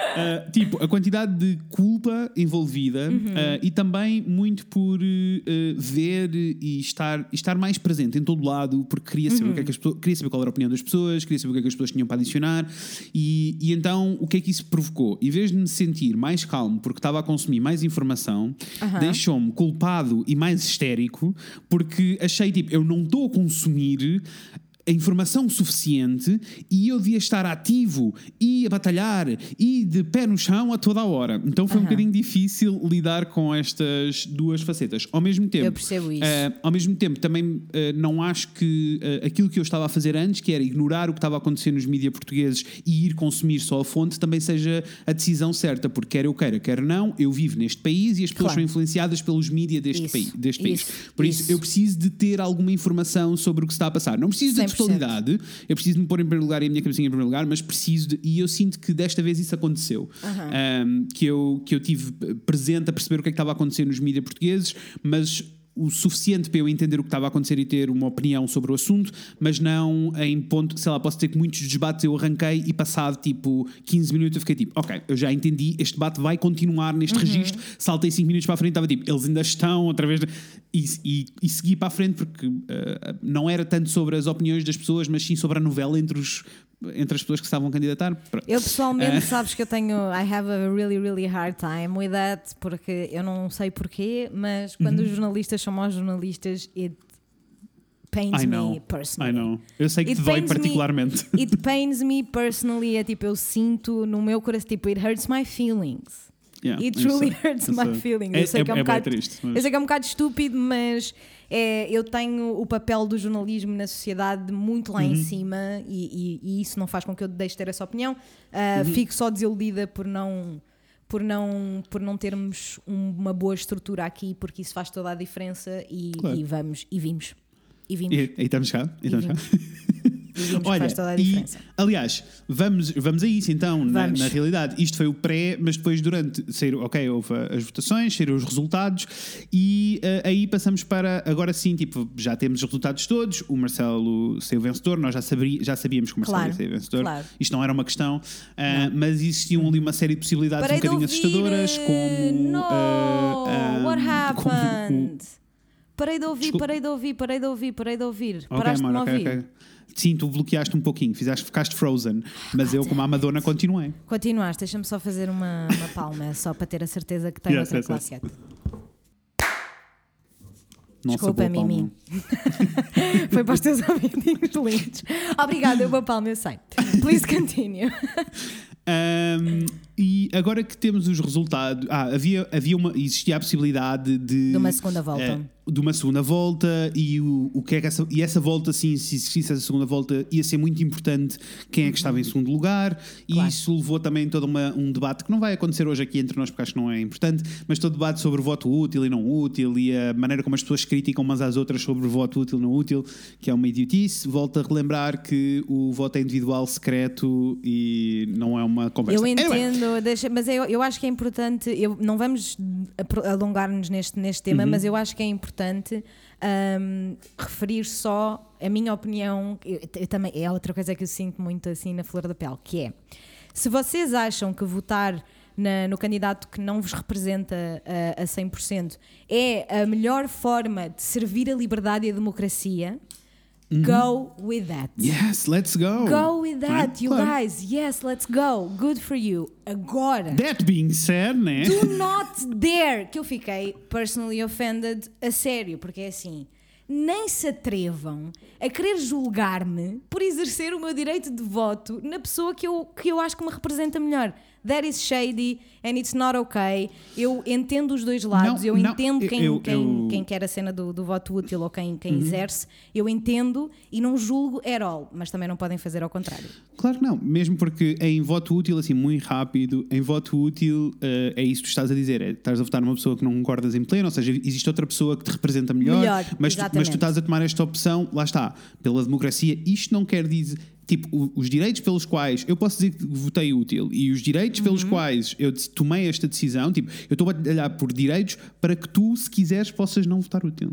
Uh, tipo, a quantidade de culpa envolvida Uhum. uh, e também muito por uh, ver e estar, estar mais presente em todo lado, porque queria saber, o que é que as pessoas, queria saber qual era a opinião das pessoas, queria saber o que é que as pessoas tinham para adicionar. E, e então, o que é que isso provocou? Em vez de me sentir mais calmo porque estava a consumir mais informação, deixou-me culpado e mais histérico porque achei tipo, eu não estou a consumir a informação suficiente e eu devia estar ativo e a batalhar e de pé no chão a toda a hora. Então foi um bocadinho difícil lidar com estas duas facetas. Ao mesmo tempo, Eu percebo isso. eh, ao mesmo tempo, também eh, não acho que eh, aquilo que eu estava a fazer antes, que era ignorar o que estava a acontecer nos mídias portugueses e ir consumir só a fonte, também seja a decisão certa, porque quer eu queira, quer não, eu vivo neste país e as pessoas Claro. são influenciadas pelos mídias deste, Isso, país, deste país. isso, Por isso, isso. eu preciso de ter alguma informação sobre o que está a passar. Não preciso da 100%. totalidade, eu preciso me pôr em primeiro lugar e a minha cabecinha em primeiro lugar, mas preciso de, e eu sinto que desta vez isso aconteceu. Um, que, eu, que eu tive presente a perceber o que é que estava a acontecer nos mídias portugueses, mas o suficiente para eu entender o que estava a acontecer e ter uma opinião sobre o assunto, mas não em ponto, sei lá, posso dizer que muitos debates eu arranquei e passado tipo 15 minutos eu fiquei tipo, ok, eu já entendi, este debate vai continuar neste registro, saltei 5 minutos para a frente, estava tipo, eles ainda estão outra vez, e, e, e segui para a frente porque eh, não era tanto sobre as opiniões das pessoas, mas sim sobre a novela entre, os, entre as pessoas que estavam a candidatar. Eu pessoalmente, Eh. sabes que eu tenho. I have a really, really hard time with that, porque eu não sei porquê, mas quando Uhum. os jornalistas são maus jornalistas, it pains I know, me personally. I know. Eu sei que It te dói pains me- particularmente. It pains me personally, é tipo, eu sinto no meu coração, tipo, it hurts my feelings. Yeah, It truly hurts my feelings. É, eu sei que é um é, é bocado, triste. mas- eu sei que é um bocado estúpido, mas é, eu tenho o papel do jornalismo na sociedade muito lá Uhum. em cima e, e- e isso não faz com que eu deixe de ter essa opinião. Ah, Uhum. Fico só desiludida por não. Por não, por não termos um- uma boa estrutura aqui, porque isso faz toda a diferença e, Claro. e vamos, e vimos. E vimos. E, e estamos cá. E estamos cá. Olha, e, aliás, vamos, vamos a isso então, na, na realidade. Isto foi o pré, mas depois durante, saíram, ok, houve as votações, saíram os resultados e eh, aí passamos para, agora sim, tipo, já temos os resultados todos, o Marcelo saiu vencedor, nós já, sabri, já sabíamos que o Marcelo Claro, ia sair vencedor, claro. isto não era uma questão, ah, mas existiam ali uma série de possibilidades Parei um bocadinho assustadoras, eh, como... No, ah, ah, what como happened? Parei de ouvir, Desculpa. parei de ouvir, parei de ouvir, parei de ouvir. Ok, Paraste de mano, ok, ouvir. ok. Sim, tu bloqueaste um pouquinho, fizeste, ficaste frozen, mas eu, como a Madonna, continuei. Continuaste, deixa-me só fazer uma, uma palma, só para ter a certeza que tenho Yes, outra yes, yes. classe. Nossa, Desculpa. Mimi. Foi para os teus ouvidinhos lindos. Obrigada, eu uma palma, eu sei. Please continue. Um, e agora que temos os resultados. Ah, havia, havia uma, existia a possibilidade de. De uma segunda volta. eh, de uma segunda volta e o, o que é que essa, e essa volta, sim, se existisse essa segunda volta, ia ser muito importante quem é que estava em segundo lugar, e Claro. isso levou também todo uma, um debate que não vai acontecer hoje aqui entre nós, porque acho que não é importante, mas todo debate sobre o voto útil e não útil e a maneira como as pessoas criticam umas às outras sobre o voto útil e não útil, que é uma idiotice. Volto a relembrar que o voto é individual, secreto e não é uma conversa. Eu Anyway, entendo, deixa- mas eu, eu acho que é importante. Eu, não vamos alongar-nos neste, neste tema, mas eu acho que é importante ahm, referir só a minha opinião. eu- eu também, é outra coisa que eu sinto muito assim na flor da pele, que é se vocês acham que votar na- no candidato que não vos representa a, a 100% é a melhor forma de servir a liberdade e a democracia, go with that. Yes, let's go. Go with that, É, you claro. guys. Yes, let's go. Good for you. Agora, That being said, né? do not dare. Que eu fiquei personally offended a sério, porque é assim. Nem se atrevam a querer julgar-me por exercer o meu direito de voto na pessoa que eu, que eu acho que me representa melhor. That is shady and it's not okay. Eu entendo os dois lados, Não, eu não, entendo quem, eu- quem, eu- quem quer a cena do, do voto útil ou quem, quem exerce, eu entendo e não julgo at all, mas também não podem fazer ao contrário. Claro que não, mesmo porque em voto útil, assim, muito rápido, em voto útil eh, é isso que tu estás a dizer, é, estás a votar numa pessoa que não concordas em pleno, ou seja, existe outra pessoa que te representa melhor, Melhor, mas, tu, mas tu estás a tomar esta opção, lá está, pela democracia, isto não quer dizer. Tipo, os direitos pelos quais eu posso dizer que votei útil e os direitos Uhum. pelos quais eu tomei esta decisão, tipo, eu estou a batalhar por direitos para que tu, se quiseres, possas não votar útil.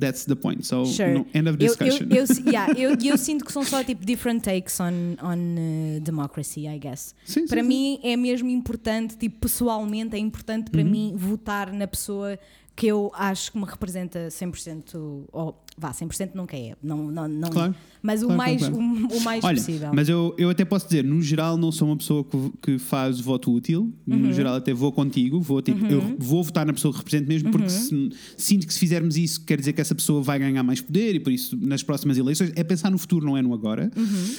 That's the point. So, Sure. no, end of Eu- discussion. Eu, eu, yeah, eu, eu sinto que são só tipo different takes on, on uh, democracy, I guess. Sim, para sim, mim é mesmo importante, tipo, pessoalmente é importante Uhum. para mim votar na pessoa que eu acho que me representa 100%, ou vá, 100% nunca é, não, não, não, Claro. mas o Claro, mais, claro, O, o mais Olha, possível. mas eu, eu até posso dizer, no geral, não sou uma pessoa que, que faz voto útil. Uhum. No geral, até vou contigo. Vou, tipo, Eu vou votar na pessoa que represento mesmo, porque Uhum. se- sinto que se fizermos isso, quer dizer que essa pessoa vai ganhar mais poder e por isso, nas próximas eleições, é pensar no futuro, não é no agora. Uhum.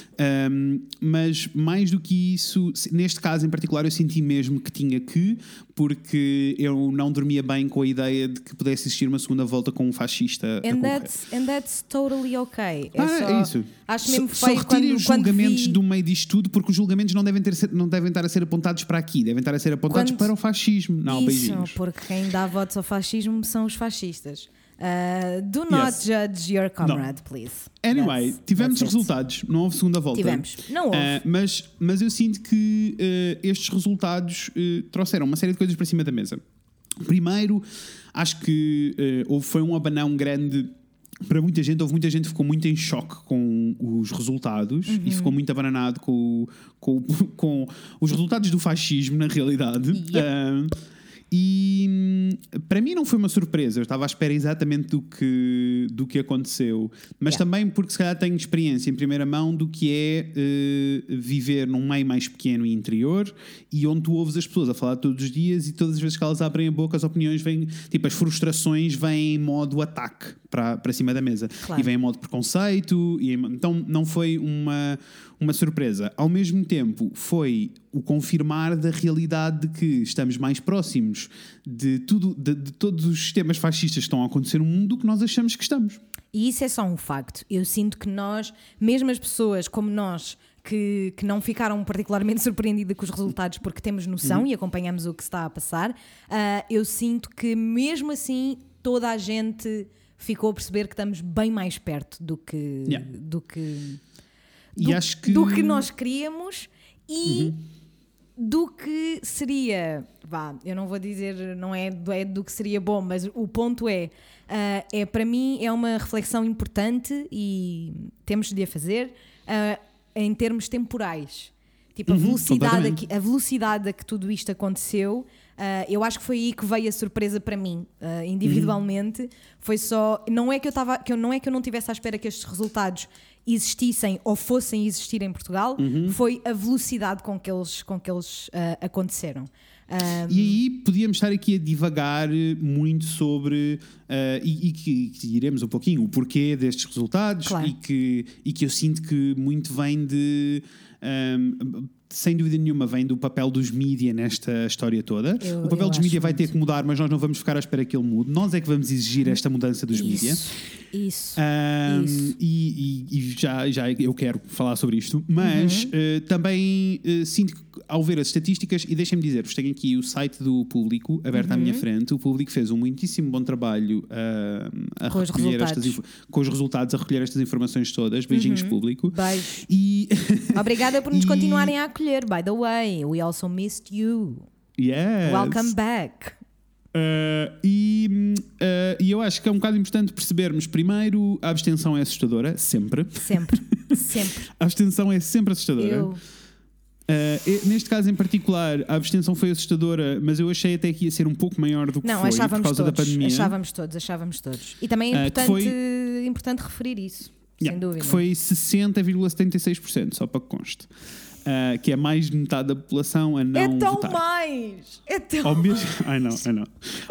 Um, mas mais do que isso, neste caso em particular, eu senti mesmo que tinha que, porque eu não dormia bem com a ideia de que pudesse existir uma segunda volta com um fascista. And that's, and that's totally okay. É, Ah, só, é isso. Acho mesmo só, feio só retirem quando, os julgamentos vi- do meio disto tudo, porque os julgamentos não devem, ter, ser- não devem estar a ser apontados para aqui, devem estar a ser apontados Quando- para o fascismo. Não, Isso, beijinhos. porque quem dá votos ao fascismo são os fascistas. Uh, do not Yes. judge your comrade, please. Anyway, That's- tivemos that's resultados, não houve segunda volta. Tivemos. Não houve. Ah, mas, mas eu sinto que ah, estes resultados ah, trouxeram uma série de coisas para cima da mesa. Primeiro, acho que houve, foi um abanão grande para muita gente. Houve muita gente que ficou muito em choque com os resultados Uhum. e ficou muito abananado com, com, com os resultados do fascismo, na realidade. Yep. Ah, e hum, para mim não foi uma surpresa, eu estava à espera exatamente do que, do que aconteceu, mas Yeah. também porque se calhar tenho experiência em primeira mão do que é eh, viver num meio mais pequeno e interior e onde tu ouves as pessoas a falar todos os dias e todas as vezes que elas abrem a boca as opiniões vêm, tipo, as frustrações vêm em modo ataque para, para cima da mesa Claro. e vêm em modo preconceito, e então não foi uma, uma surpresa. Ao mesmo tempo, foi o confirmar da realidade de que estamos mais próximos de, tudo, de, de todos os sistemas fascistas que estão a acontecer no mundo do que nós achamos que estamos. E isso é só um facto. Eu sinto que nós, mesmo as pessoas como nós, que, que não ficaram particularmente surpreendidas com os resultados porque temos noção Uhum. e acompanhamos o que está a passar, ah, eu sinto que mesmo assim toda a gente ficou a perceber que estamos bem mais perto do que. Yeah. Do que do, que- do que nós queríamos e do que seria, vá, eu não vou dizer, não é, do- é do que seria bom, mas o ponto é, ah, é para mim é uma reflexão importante e temos de a fazer ah, em termos temporais. Tipo, a, velocidade a, que, a velocidade a que tudo isto aconteceu, ah, eu acho que foi aí que veio a surpresa para mim, ah, individualmente. Foi só. Não é que eu estava. Que eu, não é que eu não tivesse à espera que estes resultados existissem ou fossem existir em Portugal, foi a velocidade com que eles, com que eles ah, aconteceram. Ah, E aí podíamos estar aqui a divagar muito sobre eh, e, e que, que diremos um pouquinho o porquê destes resultados Claro. e, que, e que eu sinto que muito vem de. ehm, sem dúvida nenhuma, vem do papel dos mídia nesta história toda. Eu- o papel dos mídia vai ter que mudar, mas nós não vamos ficar à espera que ele mude. Nós é que vamos exigir esta mudança dos mídia. Isso. Isso. Um, Isso. e, e- e já, já eu quero falar sobre isto, mas Uhum. uh, também uh, sinto que ao ver as estatísticas, e deixem-me dizer-vos, tenho aqui o site do público aberto à minha Uhum. frente. O público fez um muitíssimo bom trabalho uh, a Com recolher estas com os resultados, a recolher estas informações todas. Beijinhos, Uhum. público. Beijo. E Obrigada por nos E- continuarem a acolher. By the way, we also missed you. yes. Welcome back. Uh, e, uh, e eu acho que é um bocado importante percebermos, primeiro, a abstenção é assustadora, sempre. Sempre. Sempre. A abstenção é sempre assustadora. Eu. Uh, neste caso em particular, a abstenção foi assustadora, mas eu achei até que ia ser um pouco maior do que Não, foi por causa da todos. pandemia. Achávamos todos, achávamos todos. E também é que importante, foi- importante referir isso. Yeah, sem dúvida. Que foi 60,76%, só para que conste. Uh, que é mais de metade da população a não é tão votar. mais! É tão Ao mesmo, ai não, ai não.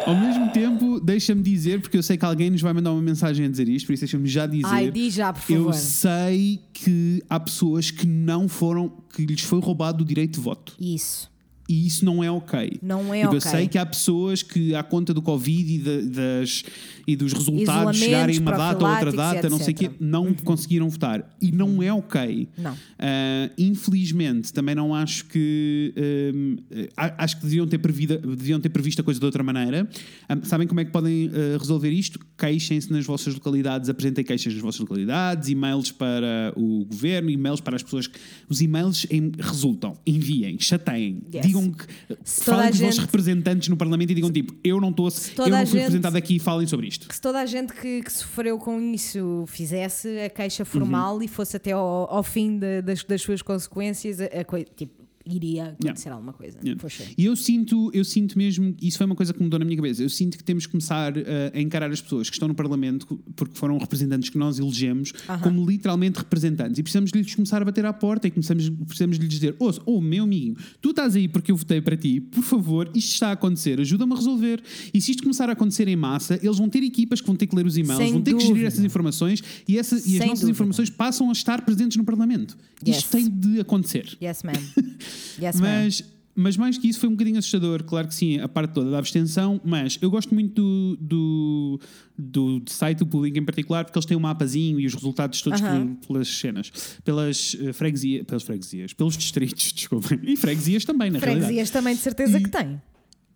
Ao mesmo tempo, deixa-me dizer, porque eu sei que alguém nos vai mandar uma mensagem a dizer isto, por isso deixa-me já dizer. Ai, diz já, por eu favor. sei que há pessoas que não foram, que lhes foi roubado o direito de voto. Isso. E isso não é ok. Não é Tipo, Eu ok. sei que há pessoas que, à conta do Covid e, da- das, e dos resultados chegarem uma data ou outra data, não sei o quê, não conseguiram votar. E não é ok. Não. Ah, infelizmente, também não acho que. hum, a- acho que deviam ter, previda, deviam ter previsto a coisa de outra maneira. Ah, sabem como é que podem ah, resolver isto? Queixem-se nas vossas localidades, apresentem queixas nas vossas localidades, e-mails para o governo, e-mails para as pessoas. que- Os e-mails em- resultam. Enviem, chateiem, Yes. digam que. Se falem dos vossos gente- representantes no Parlamento e digam tipo: eu não estou. Eu não fui gente- representado aqui, falem sobre isto. Que se toda a gente que, que sofreu com isso fizesse a queixa formal e fosse até ao, ao fim de- das, das suas consequências, a, a tipo, iria acontecer alguma coisa. Yeah. Sure. E eu sinto, eu sinto mesmo, isso foi uma coisa que mudou na minha cabeça. Eu sinto que temos que começar uh, a encarar as pessoas que estão no Parlamento, porque foram representantes que nós elegemos, como literalmente representantes. E precisamos lhes começar a bater à porta e começamos, precisamos lhes dizer: Ouça, oh, meu amiguinho, tu estás aí porque eu votei para ti, por favor, isto está a acontecer, ajuda-me a resolver. E se isto começar a acontecer em massa, eles vão ter equipas que vão ter que ler os e-mails, Sem vão ter que gerir dúvida. essas informações e, essa, e as nossas dúvida. informações passam a estar presentes no Parlamento. Yes. Isto tem de acontecer. Yes, ma'am. Yes. Mas, mas mais que isso foi um bocadinho assustador, claro que sim, a parte toda da abstenção, mas eu gosto muito do, do, do site do público em particular, porque eles têm um mapazinho e os resultados todos Aham. pel- pelas cenas, pelas eh, freguesias, pelas freguesias, pelos distritos, desculpem, e freguesias também, na realidade. Freguesias também de certeza E- que tem.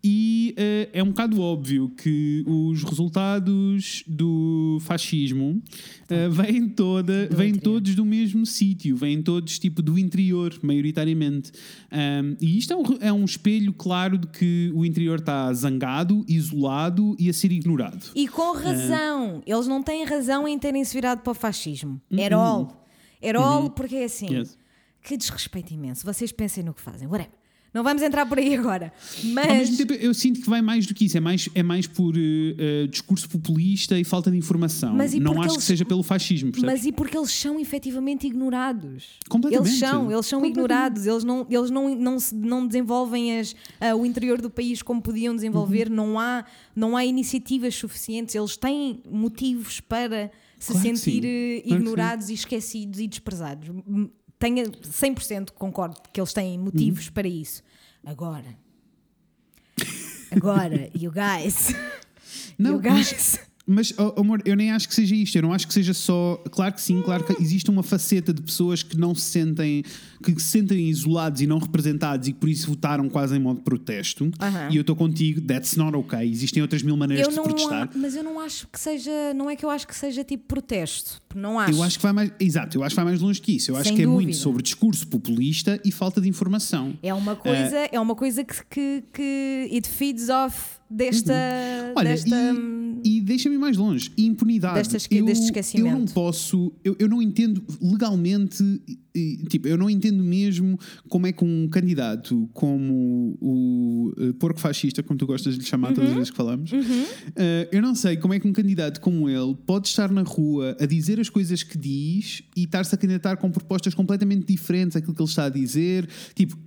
E eh, é um bocado óbvio que os resultados do fascismo eh, vêm, toda, Do vêm interior. todos do mesmo sítio, vêm todos tipo do interior, maioritariamente. Um, e isto é um, é um espelho claro de que o interior está zangado, isolado e a ser ignorado. E com razão. Eles não têm razão em terem se virado para o fascismo. At all. At all, porque é assim. Yes. Que desrespeito imenso. Vocês pensem no que fazem. Whatever. Não vamos entrar por aí agora. Ao mesmo Mas. tempo, eu sinto que vai mais do que isso, é mais, é mais por eh, discurso populista e falta de informação. Mas Não acho que eles- seja pelo fascismo, percebes? Mas e porque eles são efetivamente ignorados? Completamente. Eles são, eles são ignorados, eles não, eles não, não, se- não desenvolvem as, ah, o interior do país como podiam desenvolver, Uhum. não, há, não há iniciativas suficientes, eles têm motivos para se Claro que sentir eh, Claro que ignorados e esquecidos e desprezados. Tenho 100% concordo que eles têm motivos Uhum. para isso. Agora, agora, you guys, Não, you guys. Mas, oh, amor, eu nem acho que seja isto. Eu não acho que seja só. Claro que sim, claro que existe uma faceta de pessoas que não se sentem. que se sentem isolados e não representados e que por isso votaram quase em modo protesto. E eu estou contigo, that's not okay. Existem outras mil maneiras Eu de protestar. a- mas eu não acho que seja, não é que eu acho que seja tipo protesto, não acho. Eu acho que vai mais. Exato, eu acho que vai mais longe que isso. Eu acho Sem que é muito sobre discurso populista e falta de informação. É uma coisa, é uma coisa que, que, que it feeds off desta, Uhum. Olha, desta e, e deixa-me mais longe. Impunidade. Desta esque- eu, deste Eu esquecimento. não posso, eu, eu não entendo legalmente, e, tipo, eu não entendo mesmo como é que um candidato como o eh, porco fascista, como tu gostas de lhe chamar Uhum. todas as vezes que falamos, eh, eu não sei como é que um candidato como ele pode estar na rua a dizer as coisas que diz e estar-se a candidatar com propostas completamente diferentes daquilo que ele está a dizer. Tipo,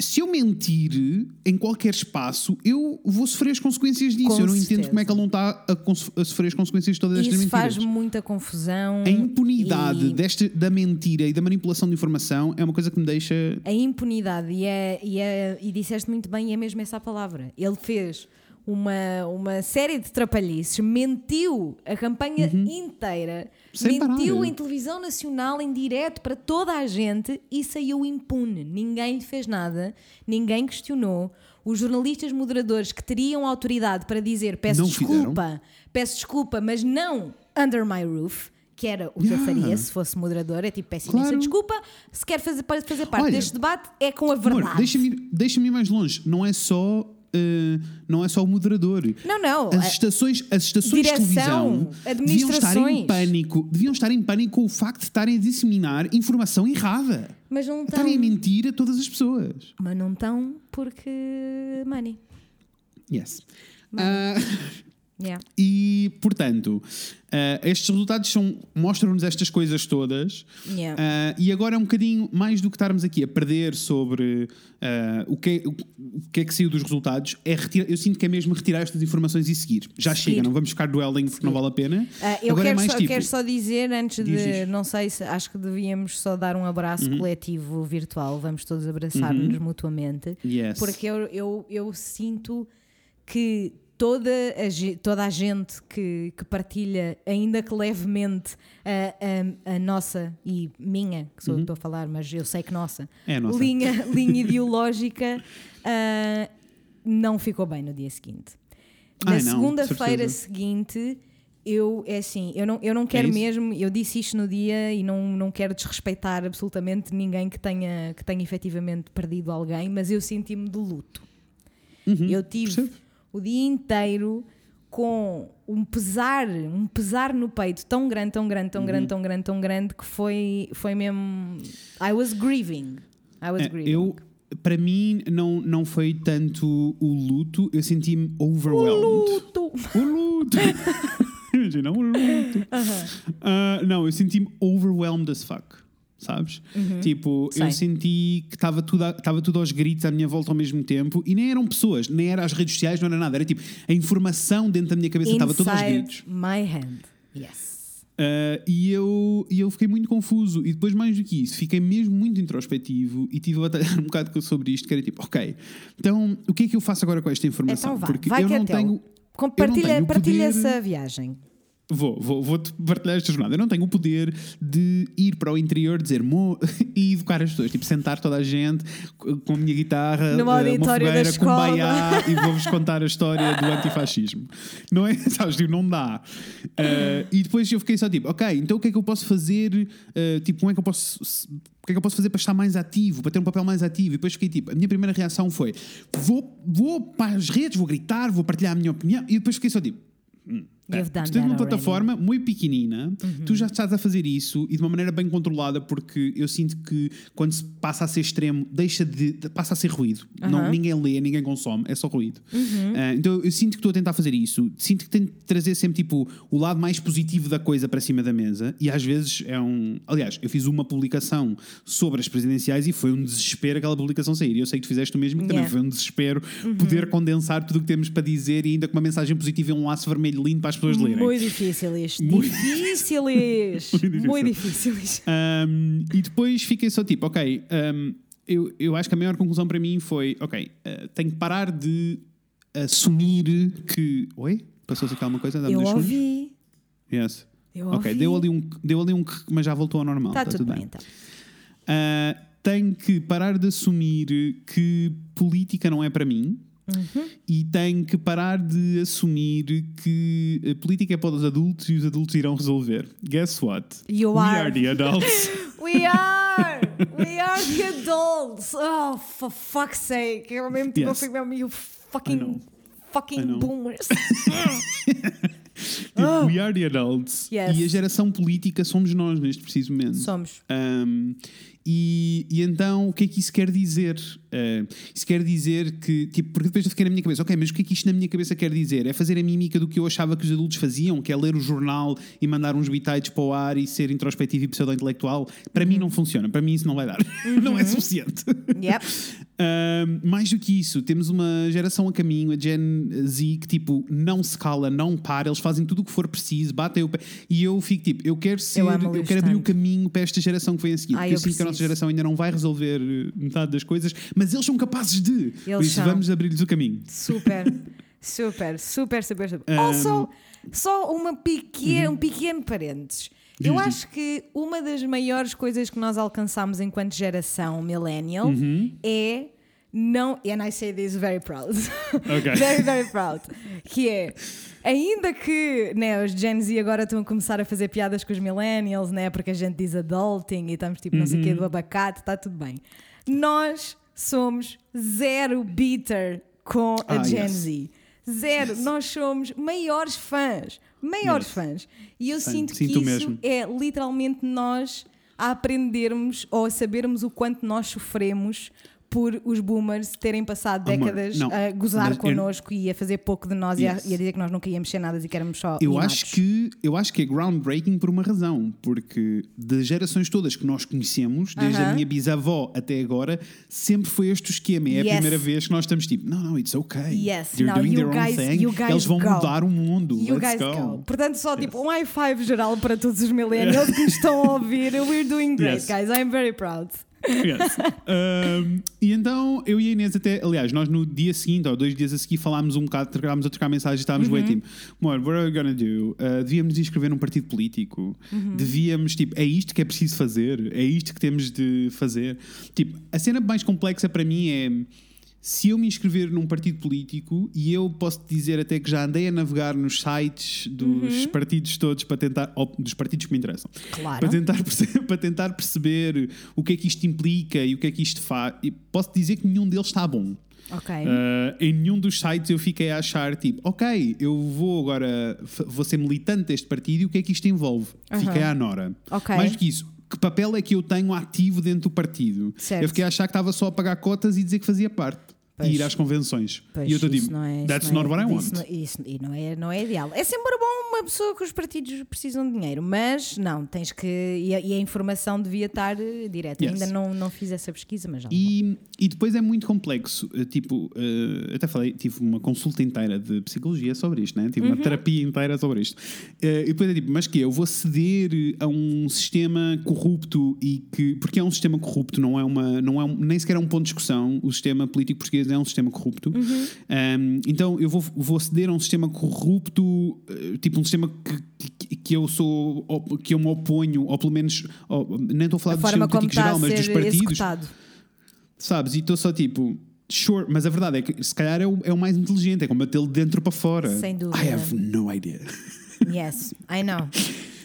se eu mentir em qualquer espaço, eu vou sofrer as consequências disso. Com eu não entendo certeza. como é que ele não está a, a sofrer as consequências de todas estas Isso mentiras. faz muita confusão. A impunidade e- desta, da mentira e da manipulação de informação é uma coisa que me deixa. A impunidade, e, é, e, é, e disseste muito bem, e é mesmo essa a palavra. Ele fez uma, uma série de trapalhices, mentiu a campanha inteira, Uhum. Sem mentiu parar. em televisão nacional, em direto para toda a gente e saiu impune. Ninguém lhe fez nada, ninguém questionou. Os jornalistas moderadores que teriam autoridade para dizer peço Não desculpa, peço desculpa, mas não under my roof. Que era o que eu Yeah. faria se fosse moderador, é tipo, peço Claro. imensa desculpa. Se quer fazer, fazer parte Olha, deste debate, é com a verdade. deixa-me deixa ir mais longe. Não é só. Eh, não é só o moderador. Não, não. As estações, as estações Direção, de televisão deviam estar em pânico. Deviam estar em pânico com o facto de estarem a disseminar informação errada. Mas não estão. Estarem a mentir a todas as pessoas. Mas não estão porque. Money. Yes. Ah, Yeah. e, portanto, ah, estes resultados mostram-nos estas coisas todas. Yeah. Ah, e agora é um bocadinho mais do que estarmos aqui a perder sobre ah, o, que é, o, que é que saiu dos resultados. É retirar, eu sinto que é mesmo retirar estas informações e seguir. Já Seguir. chega, não vamos ficar dwelling porque não vale a pena. Ah, eu agora quero, é mais só, tipo. quero só dizer, antes Diz, de. diz. Não sei se. Acho que devíamos só dar um abraço Uhum. coletivo virtual. Vamos todos abraçar-nos mutuamente. Yes. Porque eu, eu, eu sinto que toda a, toda a gente que, que partilha, ainda que levemente, a, a, a nossa e minha, que sou eu que estou a falar, mas eu sei que nossa, Uhum. É nossa. Linha, linha ideológica, ah, não ficou bem no dia seguinte. Na segunda-feira seguinte. Eu, é assim, eu não, eu não quero isso? mesmo, eu disse isto no dia e não, não quero desrespeitar absolutamente ninguém que tenha, que tenha efetivamente perdido alguém, mas eu senti-me de luto. eu tive percebo. O dia inteiro com um pesar, um pesar no peito tão grande, tão grande, tão Uhum. grande, tão grande, tão grande que foi, foi mesmo. I was grieving. I was É, grieving. eu, para mim, não, não foi tanto o luto, eu senti-me overwhelmed. luto. O luto! Imagina, o luto. Ah, não, eu senti-me overwhelmed as fuck. Sabes? Tipo, eu Uhum. Sei. senti que estava tudo, a- estava tudo aos gritos à minha volta ao mesmo tempo e nem eram pessoas, nem eram as redes sociais, não era nada. Era tipo, a informação dentro da minha cabeça estava toda aos gritos. My hand. Yes. Uh, e, eu, e eu fiquei muito confuso. E depois, mais do que isso, fiquei mesmo muito introspectivo e tive a batalhar um bocado sobre isto. Que era tipo, ok, então o que é que eu faço agora com esta informação? Então vá, Porque vai eu que não é tenho. Compartilha, tenho o partilha poder- essa viagem. Vou, vou, vou-te partilhar esta jornada. Eu não tenho o poder de ir para o interior, dizer mo e educar as pessoas. Tipo, sentar toda a gente co- com a minha guitarra, Numa eh, auditório da uma fogueira, com escola. baiá e vou-vos contar a história do antifascismo. Não é? Sabes? Tipo, não dá. Eh, e depois eu fiquei só tipo, ok, então o que é que eu posso fazer? eh, tipo, como é que eu posso. se- O que é que eu posso fazer para estar mais ativo, para ter um papel mais ativo? E depois fiquei tipo, a minha primeira reação foi: vou, vou para as redes, vou gritar, vou partilhar a minha opinião. E depois fiquei só tipo, You've done tu tens uma that already. plataforma muito pequenina, tu já estás a fazer isso e de uma maneira bem controlada, porque eu sinto que quando se passa a ser extremo, deixa de, de- passa a ser ruído. Não, ninguém lê, ninguém consome, é só ruído. Ah, então eu sinto que estou a tentar fazer isso, sinto que tenho de trazer sempre tipo o lado mais positivo da coisa para cima da mesa e às vezes é um. Aliás, eu fiz uma publicação sobre as presidenciais e foi um desespero aquela publicação sair. E eu sei que tu fizeste o mesmo, que também Yeah. foi um desespero poder condensar tudo o que temos para dizer e ainda com uma mensagem positiva e um laço vermelho lindo para as pessoas lerem. Muito difíceis. Muito- Difíceis. difícil. Muito difíceis. Um, e depois fiquei só tipo, ok, um, eu, eu acho que a maior conclusão para mim foi, ok, uh, tenho que parar de assumir que. Oi? Passou-se aqui alguma coisa? Eu ouvi. Yes. Eu ok, ouvi. deu ali, um, deu ali um que, mas já voltou ao normal. Está Está tudo bem, então. Uh, tenho que parar de assumir que política não é para mim. Uhum. E tenho que parar de assumir que a política é para os adultos e os adultos irão resolver. Guess what? You We are. are the adults. We are! We are the adults! Oh, for fuck's sake! Eu mesmo tipo, eu Yes. fico mesmo, you fucking, fucking boomers. Tipo, We are the adults. Oh. Yes. E a geração política somos nós neste preciso momento. Somos. Um, e, e então, o que é que isso quer dizer? Uh, isso quer dizer que, tipo, porque depois eu fiquei na minha cabeça, ok, mas o que é que isto na minha cabeça quer dizer? É fazer a mímica do que eu achava que os adultos faziam, que é ler o jornal e mandar uns bitites para o ar e ser introspectivo e pseudo-intelectual? Para mim não funciona, para mim isso não vai dar. não é suficiente. Yep. Ahm, mais do que isso, temos uma geração a caminho, a Gen Z, que tipo não se cala, não para, eles fazem tudo o que for preciso, batem o pé. E eu fico tipo, eu quero ser, eu, amo-lhes quero abrir o caminho para esta geração que vem a seguir. Ai, porque eu, eu sinto que a nossa geração ainda não vai resolver eh, metade das coisas, mas eles são capazes de. Por Eles isso são. vamos abrir-lhes o caminho. Super, super, super, super, super. Um, Also, só uma pequena, Uhum. um pequeno parênteses. Eu acho que uma das maiores coisas que nós alcançamos enquanto geração millennial Uhum. é não, and I say this very proud, Ok. very, very proud, que é, ainda que né, os Gen Z agora estão a começar a fazer piadas com os millennials, né, porque a gente diz adulting e estamos tipo não sei o Uhum. quê do abacate, está tudo bem. Nós somos zero bitter com a Ah, Gen yes. Z. Zero. Nós somos maiores fãs. Maiores Yes. fãs. E eu Sim, sinto que isso mesmo. é literalmente nós a aprendermos ou a sabermos o quanto nós sofremos por os boomers terem passado décadas a gozar mas eu- connosco e a fazer pouco de nós e, a, Yes. e a dizer que nós nunca íamos ser nada e que éramos só Eu mimados. acho, que, eu acho que é groundbreaking por uma razão, porque das gerações todas que nós conhecemos, desde a Aham. minha bisavó até agora, sempre foi este o esquema. É Yes. a primeira vez que nós estamos tipo, não, não, it's okay. Yes, They're doing their guys- own thing. Eles vão go. mudar o mundo. You Let's guys go. go. Portanto, só tipo um high five geral para todos os millennials que estão a ouvir. We're doing great, Yes. guys. I'm very proud. Um, e então eu e a Inês até, aliás, nós no dia seguinte ou dois dias a seguir falámos um bocado, trocámos a trocar mensagens e estávamos Uhum. tipo, what are we gonna do? Uh, devíamos inscrever num partido político, Uhum. devíamos, tipo, é isto que é preciso fazer, é isto que temos de fazer. Tipo, a cena mais complexa para mim é se eu me inscrever num partido político e eu posso dizer até que já andei a navegar nos sites dos partidos todos para tentar, ou dos partidos que me interessam, Claro. para tentar, para tentar perceber o que é que isto implica e o que é que isto faz. E posso dizer que nenhum deles está bom. Ok. Uh, em nenhum dos sites eu fiquei a achar tipo, ok, eu vou agora, vou ser militante deste partido e o que é que isto envolve? Aham. Fiquei à Nora. Ok. Mais do que isso, que papel é que eu tenho ativo dentro do partido? Certo. Eu fiquei a achar que estava só a pagar cotas e dizer que fazia parte. Pois. E ir às convenções. Pois, e eu estou tipo, não é- that's não not é- what I want. não- isso- e não é, não é ideal. É sempre bom uma pessoa que os partidos precisam de dinheiro, mas não, tens que. E a, e a informação devia estar eh, direta. Yes. Ainda não, não fiz essa pesquisa, mas já. E, e depois é muito complexo. Eh, Tipo, eh, até falei, tive uma consulta inteira de psicologia sobre isto, né? tive Uhum. uma terapia inteira sobre isto. Eh, e depois é tipo, mas que Eu vou ceder a um sistema corrupto e que. Porque é um sistema corrupto, não é uma. Não é um- nem sequer é um ponto de discussão. O sistema político português é um sistema corrupto. Uhum. Um, então eu vou, vou ceder a um sistema corrupto, eh, tipo um sistema que, que, que eu sou. que eu me oponho, ou pelo menos. ou- nem estou a falar a do forma sistema político geral, mas dos partidos. executado. Sabes? E estou só tipo, sure, mas a verdade é que se calhar é o, é o mais inteligente, é combatê-lo de dentro para fora. Sem dúvida. I have no idea. Yes, I know.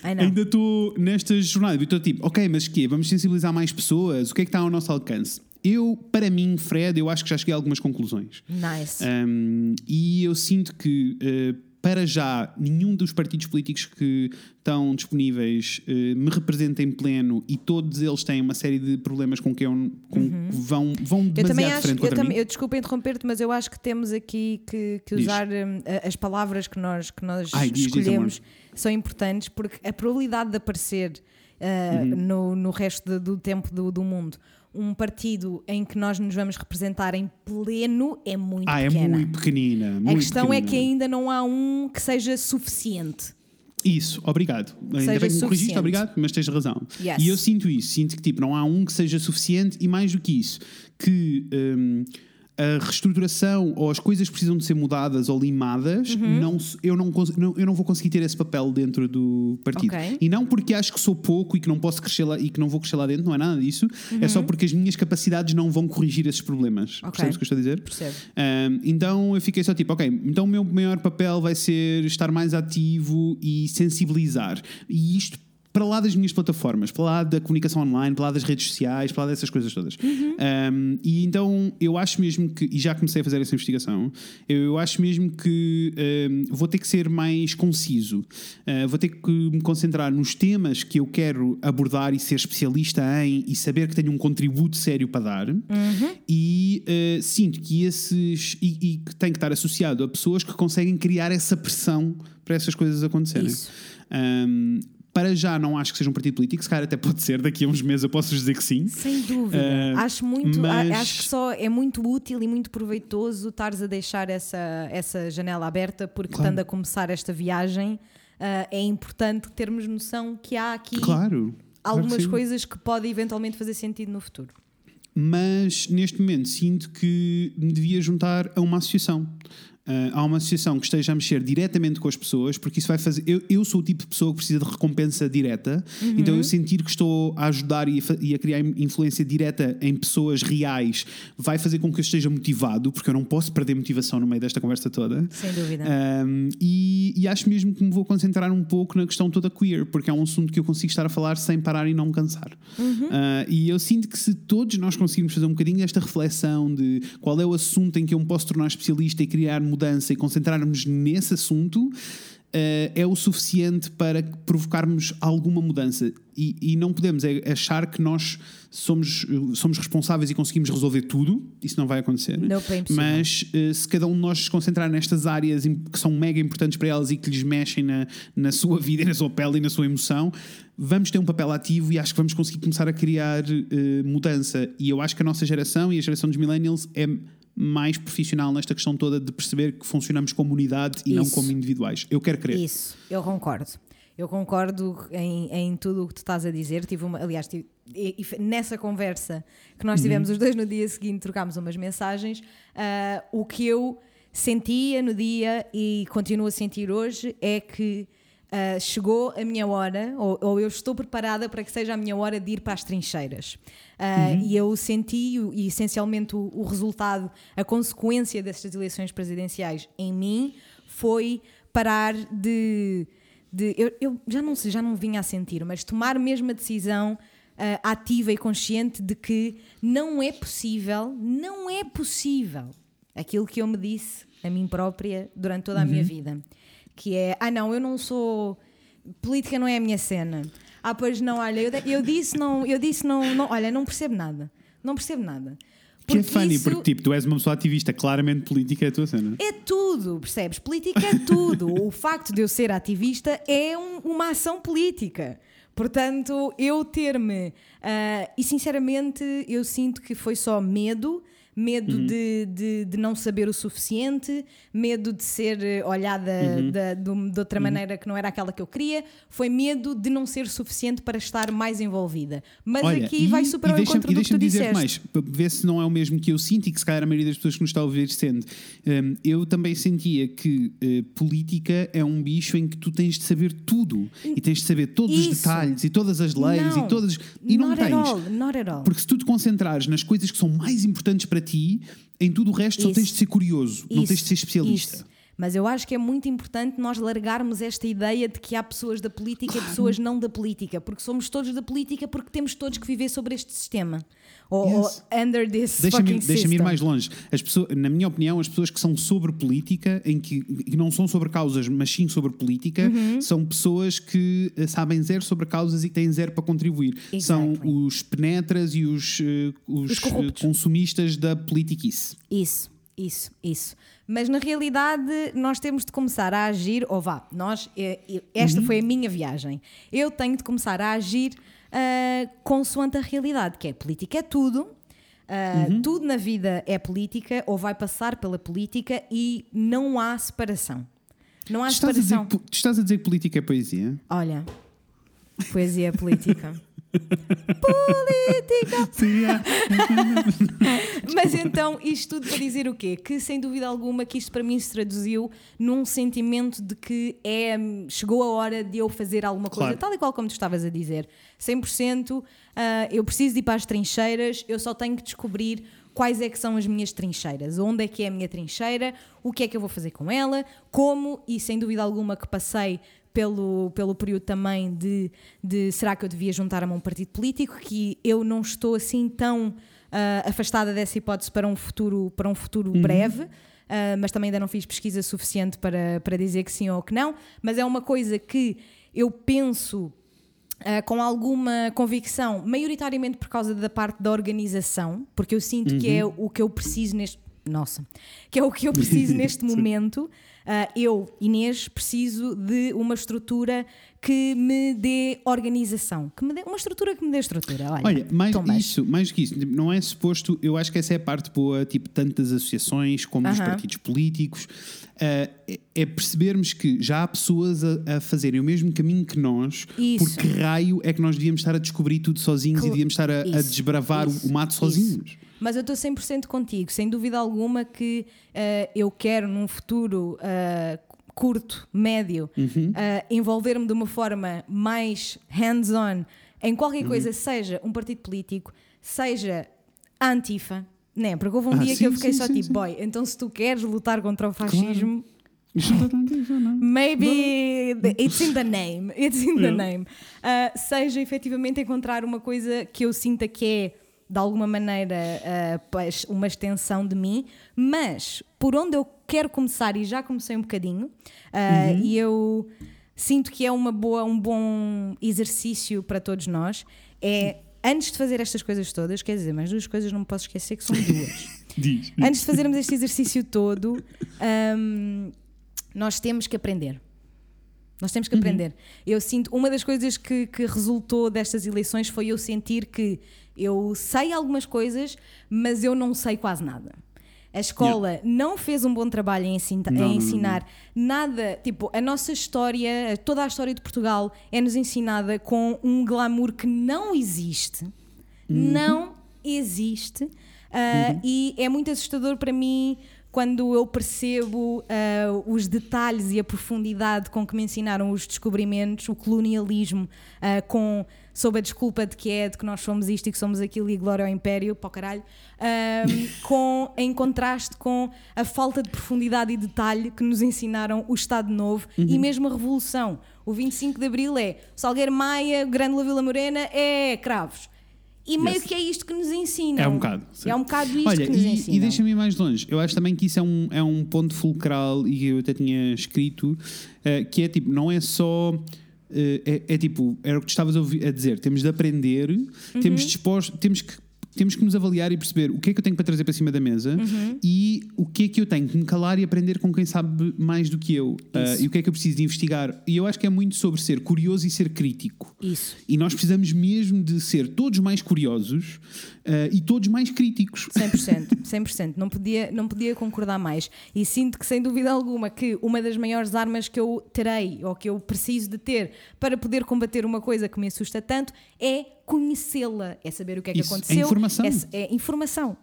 I know. Ainda estou nesta jornada e estou tipo, ok, mas quê? Vamos sensibilizar mais pessoas? O que é que está ao nosso alcance? Eu, para mim, Fred, eu acho que já cheguei a algumas conclusões. Nice. Um, e eu sinto que, uh, para já, nenhum dos partidos políticos que estão disponíveis uh, me representa em pleno e todos eles têm uma série de problemas com que, eu, com que vão, vão Uhum. Eu demasiado também acho, frente eu, contra também, mim. eu desculpa interromper-te, mas eu acho que temos aqui que, que Diz. usar hum, as palavras que nós, que nós Ai, diz, diz, escolhemos são importantes porque a probabilidade de aparecer uh, Uhum. no, no resto de- do tempo do, do mundo um partido em que nós nos vamos representar em pleno é muito Ah, é pequena. muito pequenina. a muito questão é que pequenina. ainda não há um que seja suficiente. Isso, obrigado. Ainda seja bem que me corrigiste, obrigado, mas tens razão. Yes. E eu sinto isso, sinto que tipo, não há um que seja suficiente e mais do que isso, que hum, a reestruturação ou as coisas precisam de ser mudadas ou limadas, Uhum. não, eu, não, eu não vou conseguir ter esse papel dentro do partido. Ok. E não porque acho que sou pouco e que não posso crescer lá e que não vou crescer lá dentro, não é nada disso, é só porque as minhas capacidades não vão corrigir esses problemas. Uhum. Ok. Percebes o que eu estou a dizer? Percebo. Um, então eu fiquei só tipo, ok, então o meu maior papel vai ser estar mais ativo e sensibilizar. E isto para lá das minhas plataformas, para lá da comunicação online, para lá das redes sociais, para lá dessas coisas todas. Um, e então eu acho mesmo que, e já comecei a fazer essa investigação, eu acho mesmo que um, vou ter que ser mais conciso, Uh, vou ter que me concentrar nos temas que eu quero abordar e ser especialista em e saber que tenho um contributo sério para dar. E uh, sinto que esses. E, e que tem que estar associado a pessoas que conseguem criar essa pressão para essas coisas acontecerem. Isso. Um, Para já não acho que seja um partido político, se calhar até pode ser, daqui a uns meses eu posso dizer que sim. Sem dúvida. Uh, acho muito, mas- acho que só é muito útil e muito proveitoso estares a deixar essa, essa janela aberta, porque Claro. estando a começar esta viagem, ah, é importante termos noção que há aqui Claro. claro que algumas coisas que podem eventualmente fazer sentido no futuro. mas neste momento sinto que me devia juntar a uma associação. Ah, há uma associação que esteja a mexer diretamente com as pessoas, porque isso vai fazer. Eu, eu sou o tipo de pessoa que precisa de recompensa direta, então eu sentir que estou a ajudar e a, e a criar influência direta em pessoas reais vai fazer com que eu esteja motivado, porque eu não posso perder motivação no meio desta conversa toda. Sem dúvida. Um, e, e acho mesmo que me vou concentrar um pouco na questão toda queer, porque é um assunto que eu consigo estar a falar sem parar e não me cansar. Uh, e eu sinto que se todos nós conseguirmos fazer um bocadinho desta reflexão de qual é o assunto em que eu me posso tornar especialista e criar mudança e concentrarmos nesse assunto. uh, é o suficiente para provocarmos alguma mudança e, e não podemos é achar que nós somos, uh, somos responsáveis e conseguimos resolver tudo. Isso não vai acontecer. É impossível. Mas eh, se cada um de nós se concentrar nestas áreas que são mega importantes para elas e que lhes mexem na, na sua vida, na sua pele e na sua emoção, vamos ter um papel ativo e acho que vamos conseguir começar a criar eh, mudança. E eu acho que a nossa geração e a geração dos millennials é mais profissional nesta questão toda de perceber que funcionamos como unidade e não Isso. como individuais. Eu quero crer. Isso, eu concordo. Eu concordo em, em tudo o que tu estás a dizer. Tive uma, aliás, tive- e- e nessa conversa que nós tivemos os dois no dia seguinte, trocámos umas mensagens. ah, o que eu sentia no dia e continuo a sentir hoje é que ah, chegou a minha hora, ou, ou eu estou preparada para que seja a minha hora de ir para as trincheiras. Ah, E eu senti, e essencialmente, o, o resultado, a consequência destas eleições presidenciais em mim foi parar de. de eu, eu já não já não vinha a sentir, mas tomar mesmo a decisão ah, ativa e consciente de que não é possível, não é possível aquilo que eu me disse a mim própria durante toda a minha vida. Que é, ah não, eu não sou. Política não é a minha cena. Ah, pois não, olha, eu, eu disse não, eu disse não, não, olha, não percebo nada. Não percebo nada. Que é Porque funny, isso- porque tipo, tu és uma pessoa ativista, claramente política é a tua cena. é tudo, percebes? Política é tudo. o facto de eu ser ativista é um- uma ação política. Portanto, eu ter-me. ah, e sinceramente, eu sinto que foi só medo. Medo Uhum. de, de, de não saber o suficiente, medo de ser eh, olhada Uhum. de, de outra maneira que não era aquela que eu queria, foi medo de não ser suficiente para estar mais envolvida. Mas Olha, aqui e- vai super ao encontro do que tu dizer disseste. mais, para ver se não é o mesmo que eu sinto e que se calhar a maioria das pessoas que nos está a ouvir sente. Hum, eu também sentia que eh, política é um bicho em que tu tens de saber tudo e tens de saber todos os Isso. detalhes e todas as leis Não, e todas. E não tens. all. Porque se tu te concentrares nas coisas que são mais importantes para ti, em tudo o resto só Isso. tens de ser curioso, não Isso, tens de ser especialista. isso. Mas eu acho que é muito importante nós largarmos esta ideia de que há pessoas da política e pessoas não da política, porque somos todos da política porque temos todos que viver sobre este sistema. Ou, Yes. ou under this Deixa-me fucking ir, deixa-me ir system. mais longe. As pessoas, na minha opinião, as pessoas que são sobre política, em que, que não são sobre causas, mas sim sobre política, Uhum. são pessoas que eh, sabem zero sobre causas e têm zero para contribuir. São Exactly. os penetras e os, eh, os, Os consumistas da politiquice. Isso, isso, isso. Mas na realidade nós temos de começar a agir, ou vá, nós, eh, eh, esta Uhum. foi a minha viagem. Eu tenho de começar a agir ah, consoante a realidade, que é política é tudo. ah, Uhum. Tudo na vida é política ou vai passar pela política e não há separação. Não há estás, a dizer, separação. tu estás a dizer que política é poesia? Olha, poesia é política. política! Sim, é. Mas então, isto tudo para dizer o quê? Que sem dúvida alguma que isto para mim se traduziu num sentimento de que é, chegou a hora de eu fazer alguma coisa, Claro. tal e qual como tu estavas a dizer. 100%, ah, eu preciso de ir para as trincheiras, eu só tenho que descobrir quais é que são as minhas trincheiras, onde é que é a minha trincheira, o que é que eu vou fazer com ela, como, e sem dúvida alguma que passei pelo, pelo período também de, de será que eu devia juntar-me a um partido político, que eu não estou assim tão ah, afastada dessa hipótese para um futuro, para um futuro breve. ah, mas também ainda não fiz pesquisa suficiente para, para dizer que sim ou que não. Mas é uma coisa que eu penso ah, com alguma convicção, maioritariamente por causa da parte da organização, porque eu sinto que é o que eu preciso neste nossa, que é o que eu preciso neste momento. Ah, eu, Inês, preciso de uma estrutura que me dê organização, que me dê uma estrutura que me dê estrutura. Olha, Olha, mais isso, mais que isso, não é suposto, eu acho que essa é a parte boa, tipo, tanto das associações como dos Aham. partidos políticos, ah, é, percebermos que já há pessoas a, a fazerem o mesmo caminho que nós, Isso. porque raio é que nós devíamos estar a descobrir tudo sozinhos Cl- e devíamos estar a, a desbravar o- isso, o mato isso. Mas eu estou 100% contigo, sem dúvida alguma que eh, eu quero num futuro eh, curto, médio, Uhum. eh, envolver-me de uma forma mais hands-on em qualquer Uhum. coisa, seja um partido político, seja a Antifa. Né? Porque houve um Ah, dia sim, que eu fiquei sim, só sim, tipo, boy, então se tu queres lutar contra o fascismo, está tanto, não. Maybe it's in the name. It's in the name. Uh, seja efetivamente encontrar uma coisa que eu sinta que é de alguma maneira uh, uma extensão de mim, mas por onde eu quero começar, e já comecei um bocadinho, uh, e eu sinto que é uma boa, um bom exercício para todos nós, é antes de fazer estas coisas todas, quer dizer, mas duas coisas não me posso esquecer que são duas. Diz. Antes de fazermos este exercício todo, hum, nós temos que aprender. Nós temos que aprender. Eu sinto, uma das coisas que, que resultou destas eleições foi eu sentir que eu sei algumas coisas, mas eu não sei quase nada. A escola não fez um bom trabalho em, ensin- Não, em não, não, ensinar nada. Tipo, a nossa história, toda a história de Portugal é-nos ensinada com um glamour que não existe. Não existe. Ah, E é muito assustador para mim quando eu percebo ah, os detalhes e a profundidade com que me ensinaram os descobrimentos, o colonialismo, ah, com, sob a desculpa de que é de que nós somos isto e que somos aquilo e glória ao império, para o caralho, ah, com, em contraste com a falta de profundidade e detalhe que nos ensinaram o Estado Novo e mesmo a Revolução. O 25 de Abril é Salgueiro Maia, Grândola Vila Morena, é cravos. E meio Yes. que é isto que nos ensinam. É um bocado. sim. É um bocado isto Olha, que nos e, ensinam. e deixa-me ir mais longe. Eu acho também que isso é um, é um ponto fulcral e eu até tinha escrito, eh, que é tipo, não é só. eh, é, é tipo, era o que tu estavas a dizer, temos de aprender, Uhum. temos disposto, temos que. Temos que nos avaliar e perceber o que é que eu tenho para trazer para cima da mesa Uhum. e o que é que eu tenho que me calar e aprender com quem sabe mais do que eu. Isso. e o que é que eu preciso de investigar. E eu acho que é muito sobre ser curioso e ser crítico. Isso. E nós precisamos mesmo de ser todos mais curiosos ah, e todos mais críticos. 100%, 100%. Não podia, não podia concordar mais. E sinto que, sem dúvida alguma, que uma das maiores armas que eu terei ou que eu preciso de ter para poder combater uma coisa que me assusta tanto é conhecê-la, é saber o que é que Isso, é aconteceu. informação. É, é informação.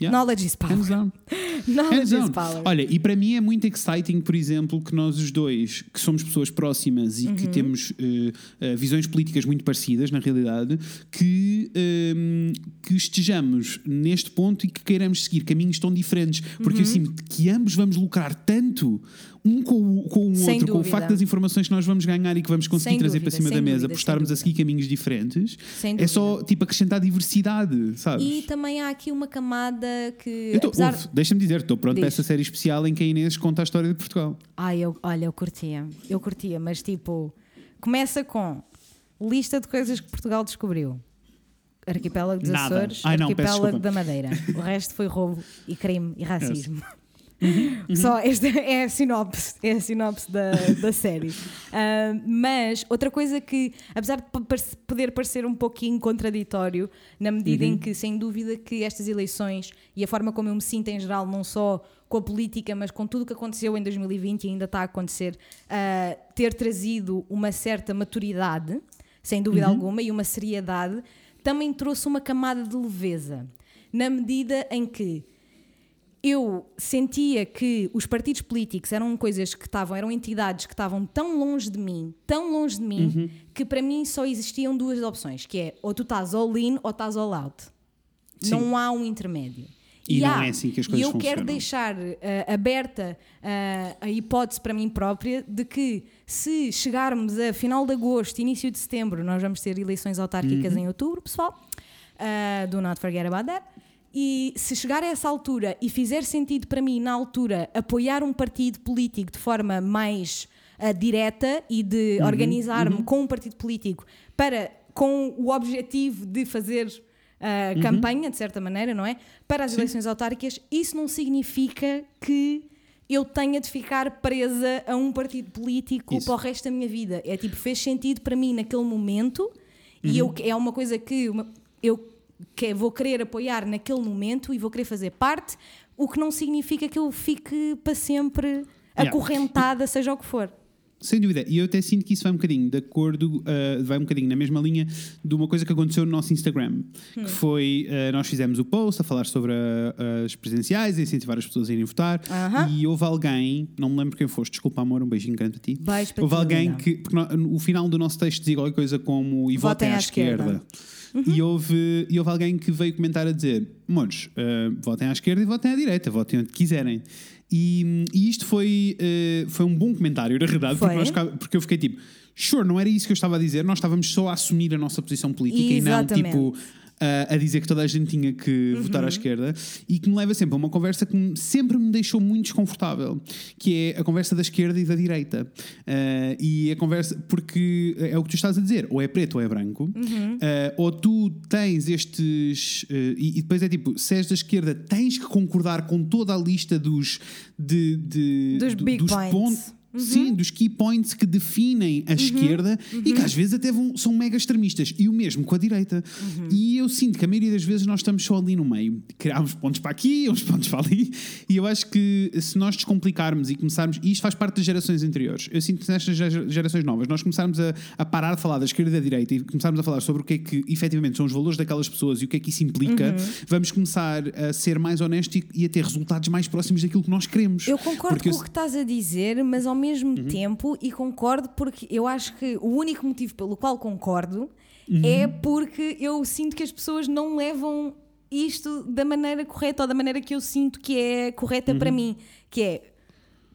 Yeah. Knowledge is power. Hands. Knowledge Hands is power. Olha, e para mim é muito exciting, por exemplo, que nós os dois, que somos pessoas próximas e Uhum. que temos eh, eh, visões políticas muito parecidas, na realidade, que, ehm, que estejamos neste ponto e que queiramos seguir caminhos tão diferentes, porque Uhum. eu sinto que ambos vamos lucrar tanto um com o, com o Sem outro, com o facto das informações que nós vamos ganhar e que vamos conseguir Sem trazer dúvida, para cima sem da mesa, dúvida, por estarmos a seguir caminhos diferentes. É só tipo acrescentar diversidade, sabes? E também há aqui uma camada que. Tô- apesar... Deixa-me dizer, estou pronto para Diz. essa série especial em que a Inês conta a história de Portugal. Ai, eu, olha, eu curtia. Eu curtia, mas tipo, começa com lista de coisas que Portugal descobriu. Arquipélago dos Nada. Açores, Ai, não, Arquipélago da Madeira. O resto foi roubo e crime e racismo. Uhum, Só esta é a sinopse, é a sinopse da, da série. Ah, mas outra coisa que, apesar de poder parecer um pouquinho contraditório, na medida Uhum. em que, sem dúvida, que estas eleições e a forma como eu me sinto em geral, não só com a política, mas com tudo o que aconteceu em 2020 e ainda está a acontecer, ah, ter trazido uma certa maturidade, sem dúvida Uhum. alguma, e uma seriedade, também trouxe uma camada de leveza. Na medida em que eu sentia que os partidos políticos eram coisas que estavam, eram entidades que estavam tão longe de mim, tão longe de mim, Uhum. que para mim só existiam duas opções, que é ou tu estás all in ou estás all out. Sim. Não há um intermédio. E não há- é assim que as E coisas eu quero funcionam. deixar eh, aberta eh, a hipótese para mim própria de que se chegarmos a final de agosto, início de setembro, nós vamos ter eleições autárquicas Uhum. em outubro, pessoal. Uh, do not forget about that. E se chegar a essa altura e fizer sentido para mim, na altura, apoiar um partido político de forma mais uh, direta e de Uhum, organizar-me com um partido político para, com o objetivo de fazer ah, Uhum. campanha, de certa maneira, não é? Para as eleições autárquicas, isso não significa que eu tenha de ficar presa a um partido político Isso. para o resto da minha vida. É tipo, fez sentido para mim naquele momento e eu, é uma coisa que uma- eu que vou querer apoiar naquele momento e vou querer fazer parte, o que não significa que eu fique para sempre Yeah. acorrentada, seja o que for. Sem dúvida, e eu até sinto que isso vai um bocadinho de acordo, uh, vai um bocadinho na mesma linha de uma coisa que aconteceu no nosso Instagram, Hum. que foi, uh, nós fizemos o post a falar sobre uh, as presidenciais, a incentivar as pessoas a irem votar, Aham. e houve alguém, não me lembro quem foste, desculpa amor, um beijinho grande para ti. Beijo para houve alguém que, porque no, o final do nosso texto dizia qualquer coisa como e votem, à, esquerda. E, houve, e houve alguém que veio comentar a dizer: Mores, uh, votem à esquerda e votem à direita, votem onde quiserem. E, e isto foi, uh, foi um bom comentário, na verdade, porque, nós porque eu fiquei tipo: Sure, não era isso que eu estava a dizer, nós estávamos só a assumir a nossa posição política Exatamente. e não tipo. A- dizer que toda a gente tinha que Uhum. votar à esquerda e que me leva sempre a uma conversa que sempre me deixou muito desconfortável, que é a conversa da esquerda e da direita. Uh, e a conversa, porque é o que tu estás a dizer, ou é preto ou é branco, Uhum. uh, ou tu tens estes. uh, e, e depois é tipo, se és da esquerda, tens que concordar com toda a lista dos. De, de- Dos do- big points. Uhum. Sim, dos key points que definem a esquerda e que às vezes até vão- são mega extremistas. E o mesmo com a direita. Uhum. E eu sinto que a maioria das vezes nós estamos só ali no meio. Criar uns pontos para aqui, uns pontos para ali. E eu acho que se nós descomplicarmos e começarmos. E isto faz parte das gerações anteriores. Eu sinto que nestas ge- gerações novas nós começarmos a, a parar de falar da esquerda e da direita e começarmos a falar sobre o que é que efetivamente são os valores daquelas pessoas e o que é que isso implica, Uhum. vamos começar a ser mais honestos e, e a ter resultados mais próximos daquilo que nós queremos. Eu concordo Porque com o que estás a dizer, mas ao mesmo Uhum. tempo, e concordo porque eu acho que o único motivo pelo qual concordo Uhum. é porque eu sinto que as pessoas não levam isto da maneira correta ou da maneira que eu sinto que é correta Uhum. para mim. Que é,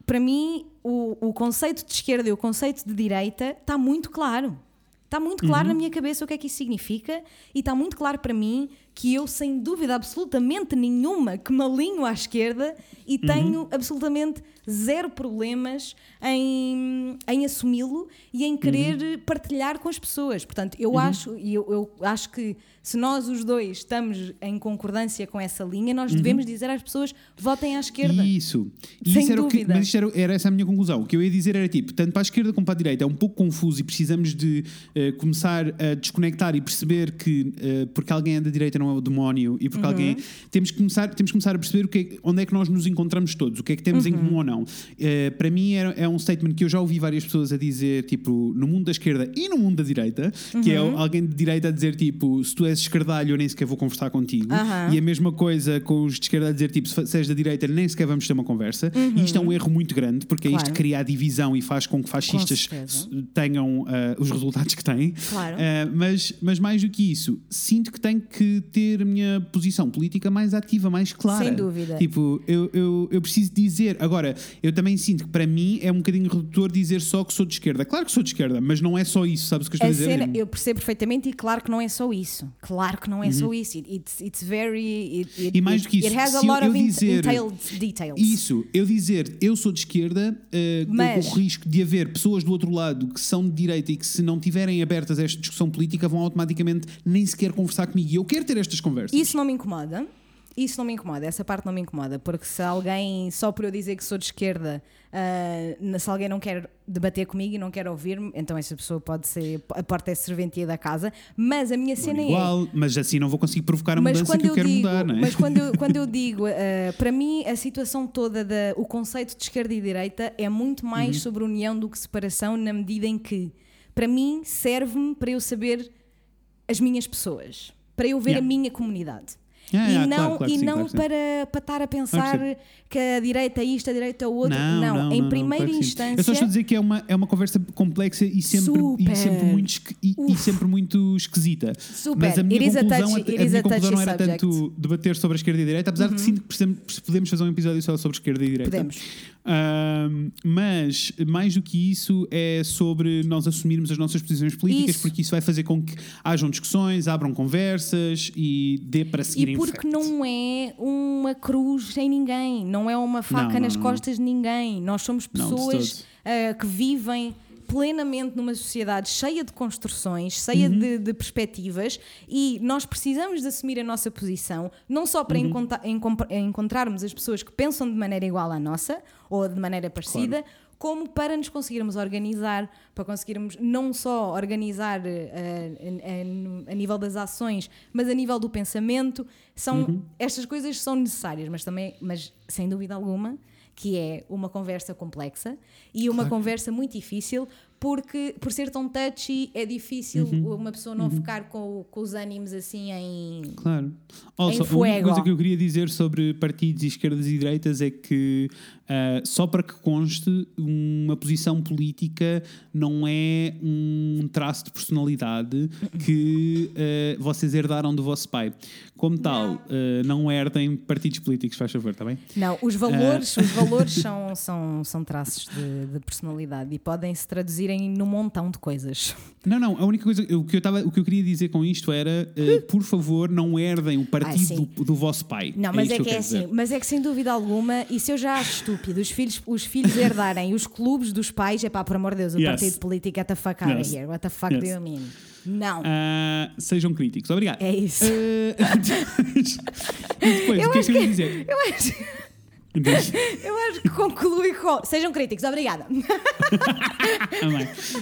para mim, o, o conceito de esquerda e o conceito de direita está muito claro. Está muito claro Uhum. na minha cabeça o que é que isso significa e está muito claro para mim que eu, sem dúvida absolutamente nenhuma, que me alinho à esquerda e Uhum. tenho absolutamente zero problemas em, em assumi-lo e em querer Uhum. partilhar com as pessoas. Portanto, eu acho e eu, eu acho que se nós os dois estamos em concordância com essa linha, nós devemos dizer às pessoas votem à esquerda. Isso. E Sem isso era o que, dúvida. mas isto era, era essa a minha conclusão. O que eu ia dizer era tipo, tanto para a esquerda como para a direita é um pouco confuso e precisamos de eh, começar a desconectar e perceber que eh, porque alguém é da direita não é o demónio e porque alguém temos que começar temos que começar a perceber o que é- onde é que nós nos encontramos todos, o que é que temos em comum ou não. Eh, para mim era, é um statement que eu já ouvi várias pessoas a dizer tipo no mundo da esquerda e no mundo da direita, que é alguém de direita a dizer tipo se tu és esquerdalho eu nem sequer vou conversar contigo e a mesma coisa com os de esquerda a dizer tipo, se és da direita, nem sequer vamos ter uma conversa. E isto é um erro muito grande, porque é isto Claro. que cria a divisão e faz com que fascistas s- tenham ah, os resultados que têm. Claro. Ah, mas, mas mais do que isso, sinto que tenho que ter a minha posição política mais ativa, mais clara. Sem dúvida. Tipo, eu, eu, eu preciso dizer. Agora, eu também sinto que para mim é um bocadinho redutor dizer só que sou de esquerda. Claro que sou de esquerda, mas não é só isso, sabes o que eu estou a A dizer? cena, eu percebo perfeitamente e claro que não é só isso. Claro que não é só isso. It- It's, it's very. It, it- Uhum. E mais do que It isso, has a lot eu of dizer- details. Isso, eu dizer eu sou de esquerda, eh, Mas- com o risco de haver pessoas do outro lado que são de direita e que, se não tiverem abertas a esta discussão política, vão automaticamente nem sequer conversar comigo. E eu quero ter estas conversas. Isso não me incomoda. Isso não me incomoda, essa parte não me incomoda, porque se alguém, só por eu dizer que sou de esquerda, ah, se alguém não quer debater comigo e não quer ouvir-me, então essa pessoa pode ser, a porta é serventia da casa, mas a minha cena é. Igual, mas assim não vou conseguir provocar a Mas mudança quando, que eu eu quero digo, mudar, não é? mas quando eu, quando eu digo, ah, para mim, a situação toda, da, o conceito de esquerda e direita é muito mais Uhum. sobre união do que separação, na medida em que, para mim, serve-me para eu saber as minhas pessoas, para eu ver Yeah. a minha comunidade. Yeah, e yeah, não, claro, claro e sim, não claro sim. para, para estar a pensar que a direita é isto, a direita é o outro. Não, não, em não, primeira sim. instância. Eu só estou a dizer que é uma, é uma conversa complexa e sempre, Super. e sempre, muito, e, e sempre muito esquisita. Super. Mas a minha It a conclusão, touchy- it a is minha a touchy conclusão não era subject. Uhum. tanto debater sobre a esquerda e a direita, apesar de que sinto que podemos, podemos fazer um episódio só sobre esquerda e direita. Podemos. Ahm, mas mais do que isso é sobre nós assumirmos as nossas posições políticas, Isso. porque isso vai fazer com que hajam discussões, abram conversas e dê para seguir E porque não é uma cruz em ninguém, não é uma faca Não, nas não, não. costas de ninguém. Nós somos Não, pessoas ah, que vivem plenamente numa sociedade cheia de construções, cheia Uhum. de, de perspectivas e nós precisamos de assumir a nossa posição, não só Uhum. para encontra- encom- encontrarmos as pessoas que pensam de maneira igual à nossa ou de maneira parecida. Como para nos conseguirmos organizar, para conseguirmos não só organizar eh, a, a- a nível das ações, mas a nível do pensamento, são Uhum. estas coisas são necessárias, mas também, mas sem dúvida alguma, que é uma conversa complexa e uma conversa muito difícil, porque por ser tão touchy é difícil Uhum. uma pessoa não ficar com, com os ânimos assim em. Claro. Also, Em fuego. coisa que eu queria dizer sobre partidos e esquerdas e direitas é que, ah, só para que conste, uma posição política não é um traço de personalidade que ah, vocês herdaram do vosso pai. Como tal, ah, não herdem partidos políticos, faz favor, está bem? Não, os valores, os valores são, são, são traços de, de personalidade e podem se traduzir em num montão de coisas. Não, não, a única coisa, o que eu, tava, o que eu queria dizer com isto era, ah, por favor, não herdem o partido sim. do, do vosso pai. Não, mas isto é, que é eu quero assim, dizer. mas é que sem dúvida alguma, e se eu já acho estúpido os filhos, os filhos herdarem os clubes dos pais, é pá, por amor de Deus, o Yes. partido político, get the fuck out Yes. of here, what the fuck Yes. do you mean? Não, Ah, sejam críticos, obrigado. é isso. E depois, o que é que eu ia dizer? Eu acho. Eu acho que conclui com. Sejam críticos, obrigada.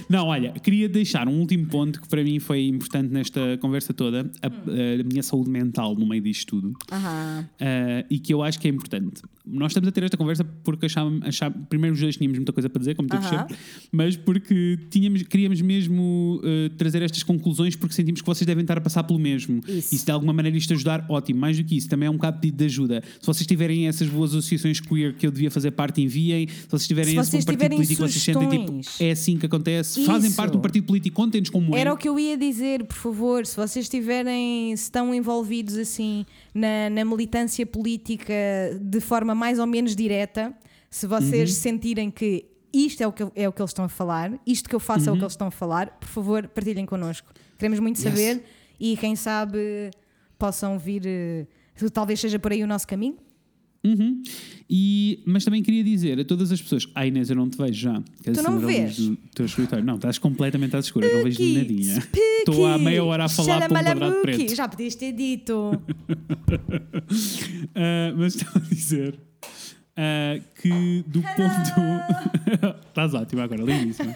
Não, olha, queria deixar um último ponto que para mim foi importante nesta conversa toda, a, a minha saúde mental no meio disto tudo. Aham. Uh, e que eu acho que é importante. Nós estamos a ter esta conversa porque achávamos, achávamos primeiro os dois tínhamos muita coisa para dizer, como temos Aham. sempre, mas porque tínhamos, queríamos mesmo uh, trazer estas conclusões porque sentimos que vocês devem estar a passar pelo mesmo. Isso. E se de alguma maneira isto ajudar, ótimo. Mais do que isso, também é um bocado pedido de ajuda. Se vocês tiverem essas boas associações queer que eu devia fazer parte, enviem. Se vocês tiverem Se esse vocês bom partido tiverem político, vocês sentem tipo, é assim que acontece. Fazem Isso. parte do partido político, contem-nos como é. Era o que eu ia dizer, por favor, se vocês estiverem, se estão envolvidos assim na, na militância política de forma mais ou menos direta, se vocês Uhum. sentirem que isto é o que, é o que eles estão a falar, isto que eu faço é o que eles estão a falar, por favor, partilhem connosco. Queremos muito Uhum. Yes. saber e quem sabe possam vir, eh, talvez seja por aí o nosso caminho. Uhum. E, mas também queria dizer a todas as pessoas: Ah, Inês, eu não te vejo já. Tu não me vês? Do teu escritório? Não, estás completamente às escuras, não vejo nadinha. Estou há meia hora a falar para um quadrado preto. Já podias ter dito. Ah, mas estava a dizer ah, que do ponto. Estás ótima agora, lindíssima.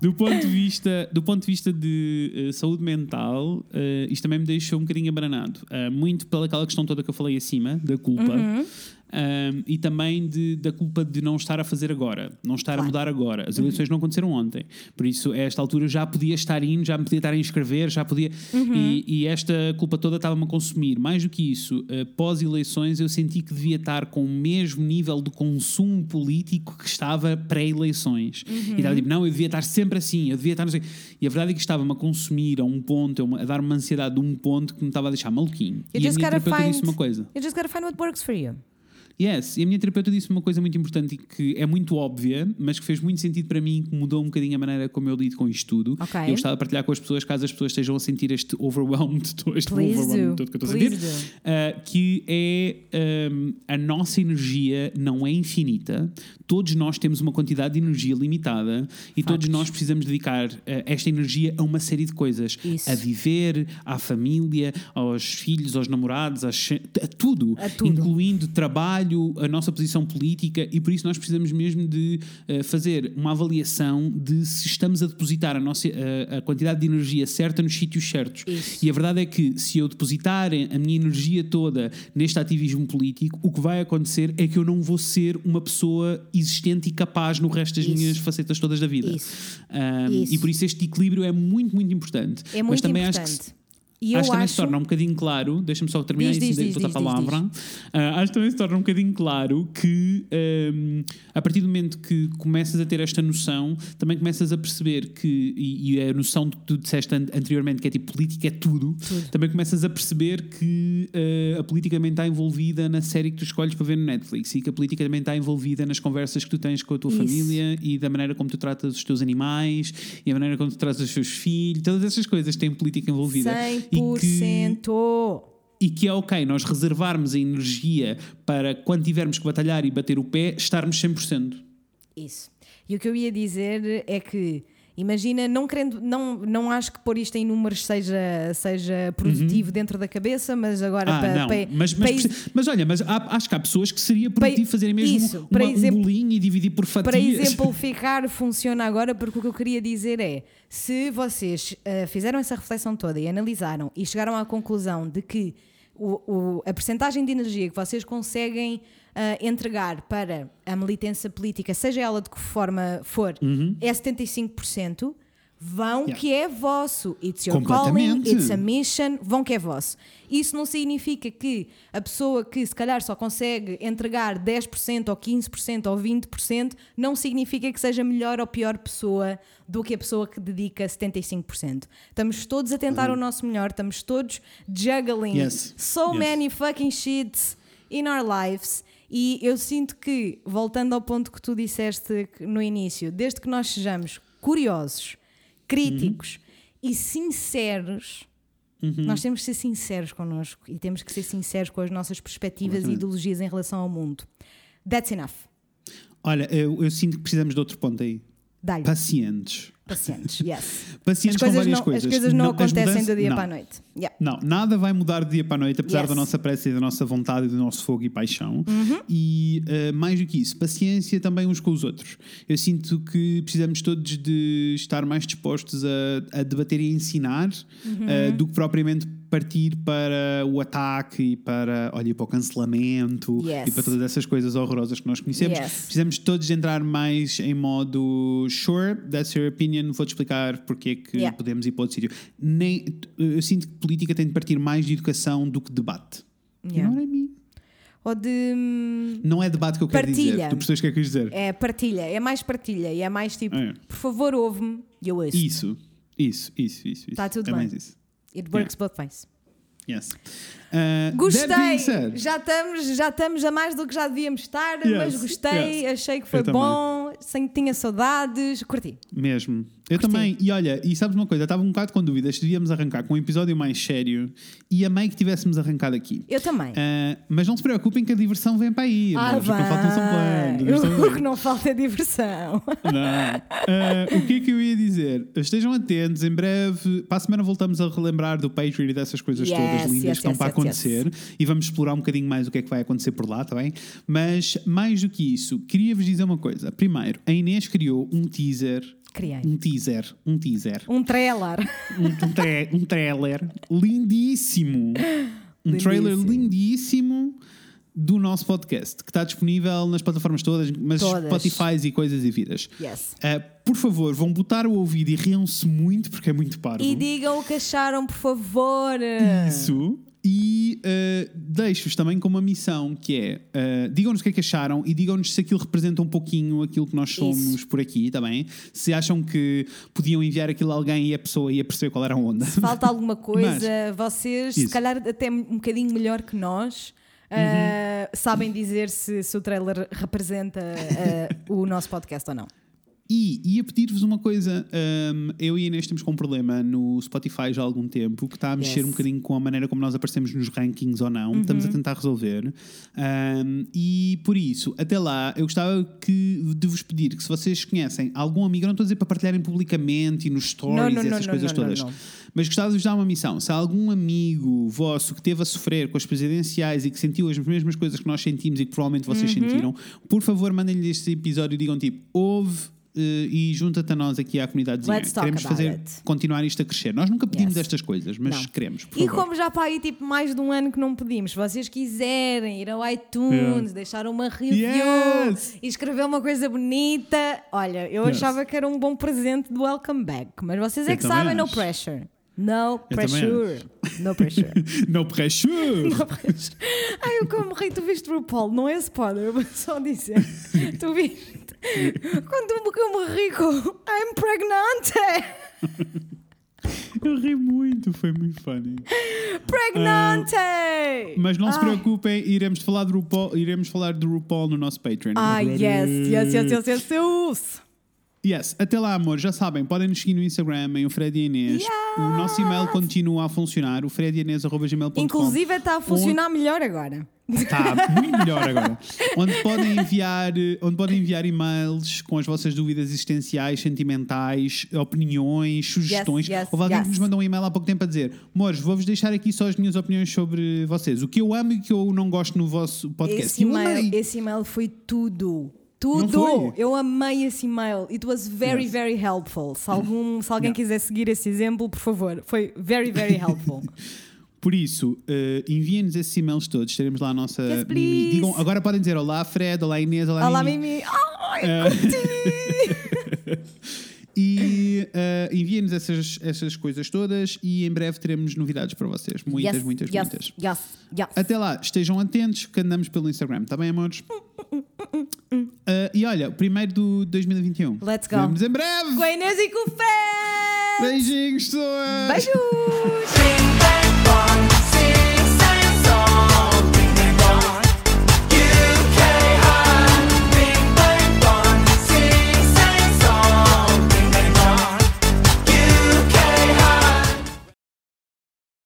Do ponto de vista, do ponto de, vista de eh, saúde mental, eh, isto também me deixou um bocadinho abranado. Ah, muito pelaquela questão toda que eu falei acima, da culpa. Uhum. Um, e também de- da culpa de não estar a fazer agora, não estar a mudar agora. Uhum. As eleições não aconteceram ontem, por isso, a esta altura já podia estar indo, já me podia estar a inscrever, já podia. Uhum. E, e esta culpa toda estava-me a consumir. Mais do que isso, uh, pós-eleições, eu senti que devia estar com o mesmo nível de consumo político que estava pré-eleições. Uhum. E estava tipo, não, eu devia estar sempre assim, eu devia estar. sei. E a verdade é que estava-me a consumir a um ponto, a dar uma ansiedade de um ponto que me estava a deixar maluquinho. You e a minha terapeuta find, disse uma coisa. you just gotta find what works for you. Yes, e a minha terapeuta disse uma coisa muito importante que é muito óbvia, mas que fez muito sentido para mim, que mudou um bocadinho a maneira como eu lido com isto tudo. Ok. Eu gostava de partilhar com as pessoas, caso as pessoas estejam a sentir este overwhelmed, este Please overwhelmed do. todo que eu estou a sentir, uh, que é um, a nossa energia não é infinita, todos nós temos uma quantidade de energia limitada e todos nós precisamos dedicar uh, esta energia a uma série de coisas. Isso. A viver, à família, aos filhos, aos namorados, às- a tudo, A tudo. incluindo trabalho, a nossa posição política, e por isso nós precisamos mesmo de eh, fazer uma avaliação de se estamos a depositar a, nossa, a, a quantidade de energia certa nos sítios certos. Isso. E a verdade é que se eu depositar a minha energia toda neste ativismo político, o que vai acontecer é que eu não vou ser uma pessoa existente e capaz no resto das Isso. minhas facetas todas da vida. Isso. Um. E por isso este equilíbrio é muito, muito importante. É Mas muito também importante. acho que e acho que também acho. se torna um bocadinho claro, deixa-me só terminar Diz, isso diz, diz, dou-te a diz, diz, palavra. Ah, acho que também se torna um bocadinho claro que um, a partir do momento que começas a ter esta noção, também começas a perceber que, e, e a noção que tu disseste an- anteriormente, que é tipo política é tudo, também começas a perceber que ah, a política também está envolvida na série que tu escolhes para ver no Netflix e que a política também está envolvida nas conversas que tu tens com a tua Isso. família e da maneira como tu tratas os teus animais e a maneira como tu tratas os teus filhos, todas essas coisas têm política envolvida. E que- 100%. e que é ok nós reservarmos a energia para quando tivermos que batalhar e bater o pé, estarmos 100%. Isso. E o que eu ia dizer é que Imagina, não querendo, não, não acho que pôr isto em números seja, seja produtivo dentro da cabeça, mas agora Ah, para, para- mas, para mas, ex- mas olha, mas há- acho que há pessoas que seria produtivo fazerem mesmo isso, uma, para um exemplo- bolinho e dividir por fatias. Para exemplificar, funciona agora, porque o que eu queria dizer é: se vocês ah, fizeram essa reflexão toda e analisaram e chegaram à conclusão de que o, o- a percentagem de energia que vocês conseguem ah, entregar para a militância política, seja ela de que forma for, é 75%. Vão Uhum. Yeah. que é vosso. It's your calling, it's a mission, vão que é vosso. Isso não significa que a pessoa que se calhar só consegue entregar 10% ou 15% ou 20% não significa que seja melhor ou pior pessoa do que a pessoa que dedica 75%. Estamos todos a tentar o nosso melhor, estamos todos juggling Yes. so Yes. many fucking shits in our lives. E eu sinto que, voltando ao ponto que tu disseste no início, desde que nós sejamos curiosos, críticos e sinceros, nós temos que ser sinceros connosco e temos que ser sinceros com as nossas perspectivas e ideologias em relação ao mundo. That's enough. Olha, eu, eu sinto que precisamos de outro ponto aí. Dá-lhe. Pacientes. Pacientes. Yes. As Pacientes com várias não, coisas. as coisas não, as acontecem do dia não. para a noite. Yeah. Não, nada vai mudar do dia para a noite, apesar Yes. da nossa pressa e da nossa vontade e do nosso fogo e paixão. Uhum. E uh, mais do que isso, paciência também uns com os outros. Eu sinto que precisamos todos de estar mais dispostos a, a debater e ensinar Uhum. uh, do que propriamente partir para o ataque e para, olha, para o cancelamento Yes. e para todas essas coisas horrorosas que nós conhecemos. Yes. Precisamos todos entrar mais em modo sure, that's your opinion, vou-te explicar porque é que Yeah. podemos ir para outro sítio. Nem, eu sinto que política tem de partir mais de educação do que debate. Yeah. what I mean? Ou de. hum, Não é debate que eu quero Partilha. dizer. Tu percebes o que é que eu dizer? É partilha, é mais partilha e é mais tipo, É. por favor, ouve-me e eu ouço. Isso, isso, isso, isso. Tá isso. tudo é bem. mais isso. It works both ways. Yes. Uh, Gostei! Já estamos, já estamos a mais do que já devíamos estar, mas Yes, gostei, yes. achei que foi Eu bom, sem, tinha saudades, curti. Mesmo. Eu Curti. também. E olha, e sabes uma coisa? Estava um bocado com dúvidas se devíamos arrancar com um episódio mais sério e amei que tivéssamos arrancado aqui. Eu também. Ah, mas não se preocupem que a diversão vem para aí. Ah, que não planos. Vai. vem. O que não falta é diversão. Não. Ah, o que é que eu ia dizer? Estejam atentos, em breve, para a semana voltamos a relembrar do Patreon e dessas coisas Yes, todas lindas que estão yes, yes, acontecer e vamos explorar um bocadinho mais o que é que vai acontecer por lá, está bem? Mas mais do que isso, queria-vos dizer uma coisa. Primeiro, a Inês criou um teaser. Criei. Um teaser, um teaser, Um trailer. um, um, tra- um trailer lindíssimo. Um trailer lindíssimo do nosso podcast, que está disponível nas plataformas todas, mas Todas. Spotify e coisas e vidas. Yes. Uh, por favor, vão botar o ouvido e riam-se muito, porque é muito parvo. E digam o que acharam, por favor. Isso. E uh, deixo-vos também com uma missão que é uh, digam-nos o que é que acharam e digam-nos se aquilo representa um pouquinho aquilo que nós somos Isso. por aqui, tá bem? Se acham que podiam enviar aquilo a alguém e a pessoa ia perceber qual era a onda. Se falta alguma coisa, vocês, se Isso. calhar até um bocadinho melhor que nós, ah, sabem dizer se, se o trailer representa ah, o nosso podcast ou não. E ia pedir-vos uma coisa. um, eu e a Inês temos com um problema no Spotify já há algum tempo que está a mexer Yes. um bocadinho com a maneira como nós aparecemos nos rankings ou não. Estamos Uhum. a tentar resolver. Um, e por isso, até lá, eu gostava que, de vos pedir que se vocês conhecem algum amigo, eu não estou a dizer para partilharem publicamente e nos stories Não, e não, essas não, coisas todas. Mas gostava de vos dar uma missão. Se há algum amigo vosso que teve a sofrer com as presidenciais e que sentiu as mesmas coisas que nós sentimos e que provavelmente vocês Uhum. sentiram, por favor, mandem-lhe este episódio e digam tipo, ouve. Eh, e junta-te a nós aqui à comunidade. Queremos fazer it. continuar isto a crescer. Nós nunca pedimos Yes. estas coisas, mas Não. queremos. E favor. como já para aí tipo mais de um ano que não pedimos, se vocês quiserem ir ao iTunes, deixar uma review Yes. e escrever uma coisa bonita, olha, eu Yes. achava que era um bom presente do Welcome Back, mas vocês é que sabem, no pressure. No pressure. No pressure. No pressure! No pressure. Ai, eu como ri, tu viste RuPaul, não é spoiler, eu vou só dizer. tu viste? Quando eu me ri com I'm pregnante! Eu ri muito, foi muito funny. Pregnante! Mas não se Ai. preocupem, iremos falar do RuPaul, iremos falar do RuPaul no nosso Patreon. Ah, yes, yes, yes, yes, yes, yes. Yes, até lá, amor, já sabem, podem nos seguir no Instagram, em o Fred e Inês. Yeah. o nosso e-mail continua a funcionar, o fredianês.gmail.com. Inclusive está a funcionar melhor agora. Está muito melhor agora. onde podem enviar, onde podem enviar e-mails com as vossas dúvidas existenciais, sentimentais, opiniões, sugestões. yes, Houve alguém yes. que nos mandou um e-mail há pouco tempo a dizer: Mores, vou-vos deixar aqui só as minhas opiniões sobre vocês. O que eu amo e o que eu não gosto no vosso podcast. Esse E e-mail, esse e-mail foi tudo. Tudo! Eu amei esse e-mail. It was very, Yes. very helpful. Se, algum, se alguém quiser seguir esse exemplo, por favor. Foi very, very helpful. Por isso, eh, enviem-nos esses e-mails todos. Teremos lá a nossa Yes, Mimi. Digam, agora podem dizer Olá, Fred, Olá, Inês, Olá, Olá, Mimi. Mimi. Ai, curti! E eh, enviem-nos essas, essas coisas todas e em breve teremos novidades para vocês. Muitas, Yes, muitas, yes, muitas. Yes, yes. Até lá, estejam atentos que andamos pelo Instagram, tá bem, amores? Eh, e olha, o primeiro do 2021. Let's go. Vemos em breve! Com a Inês e com o Fé! Beijinhos, pessoas! Beijos!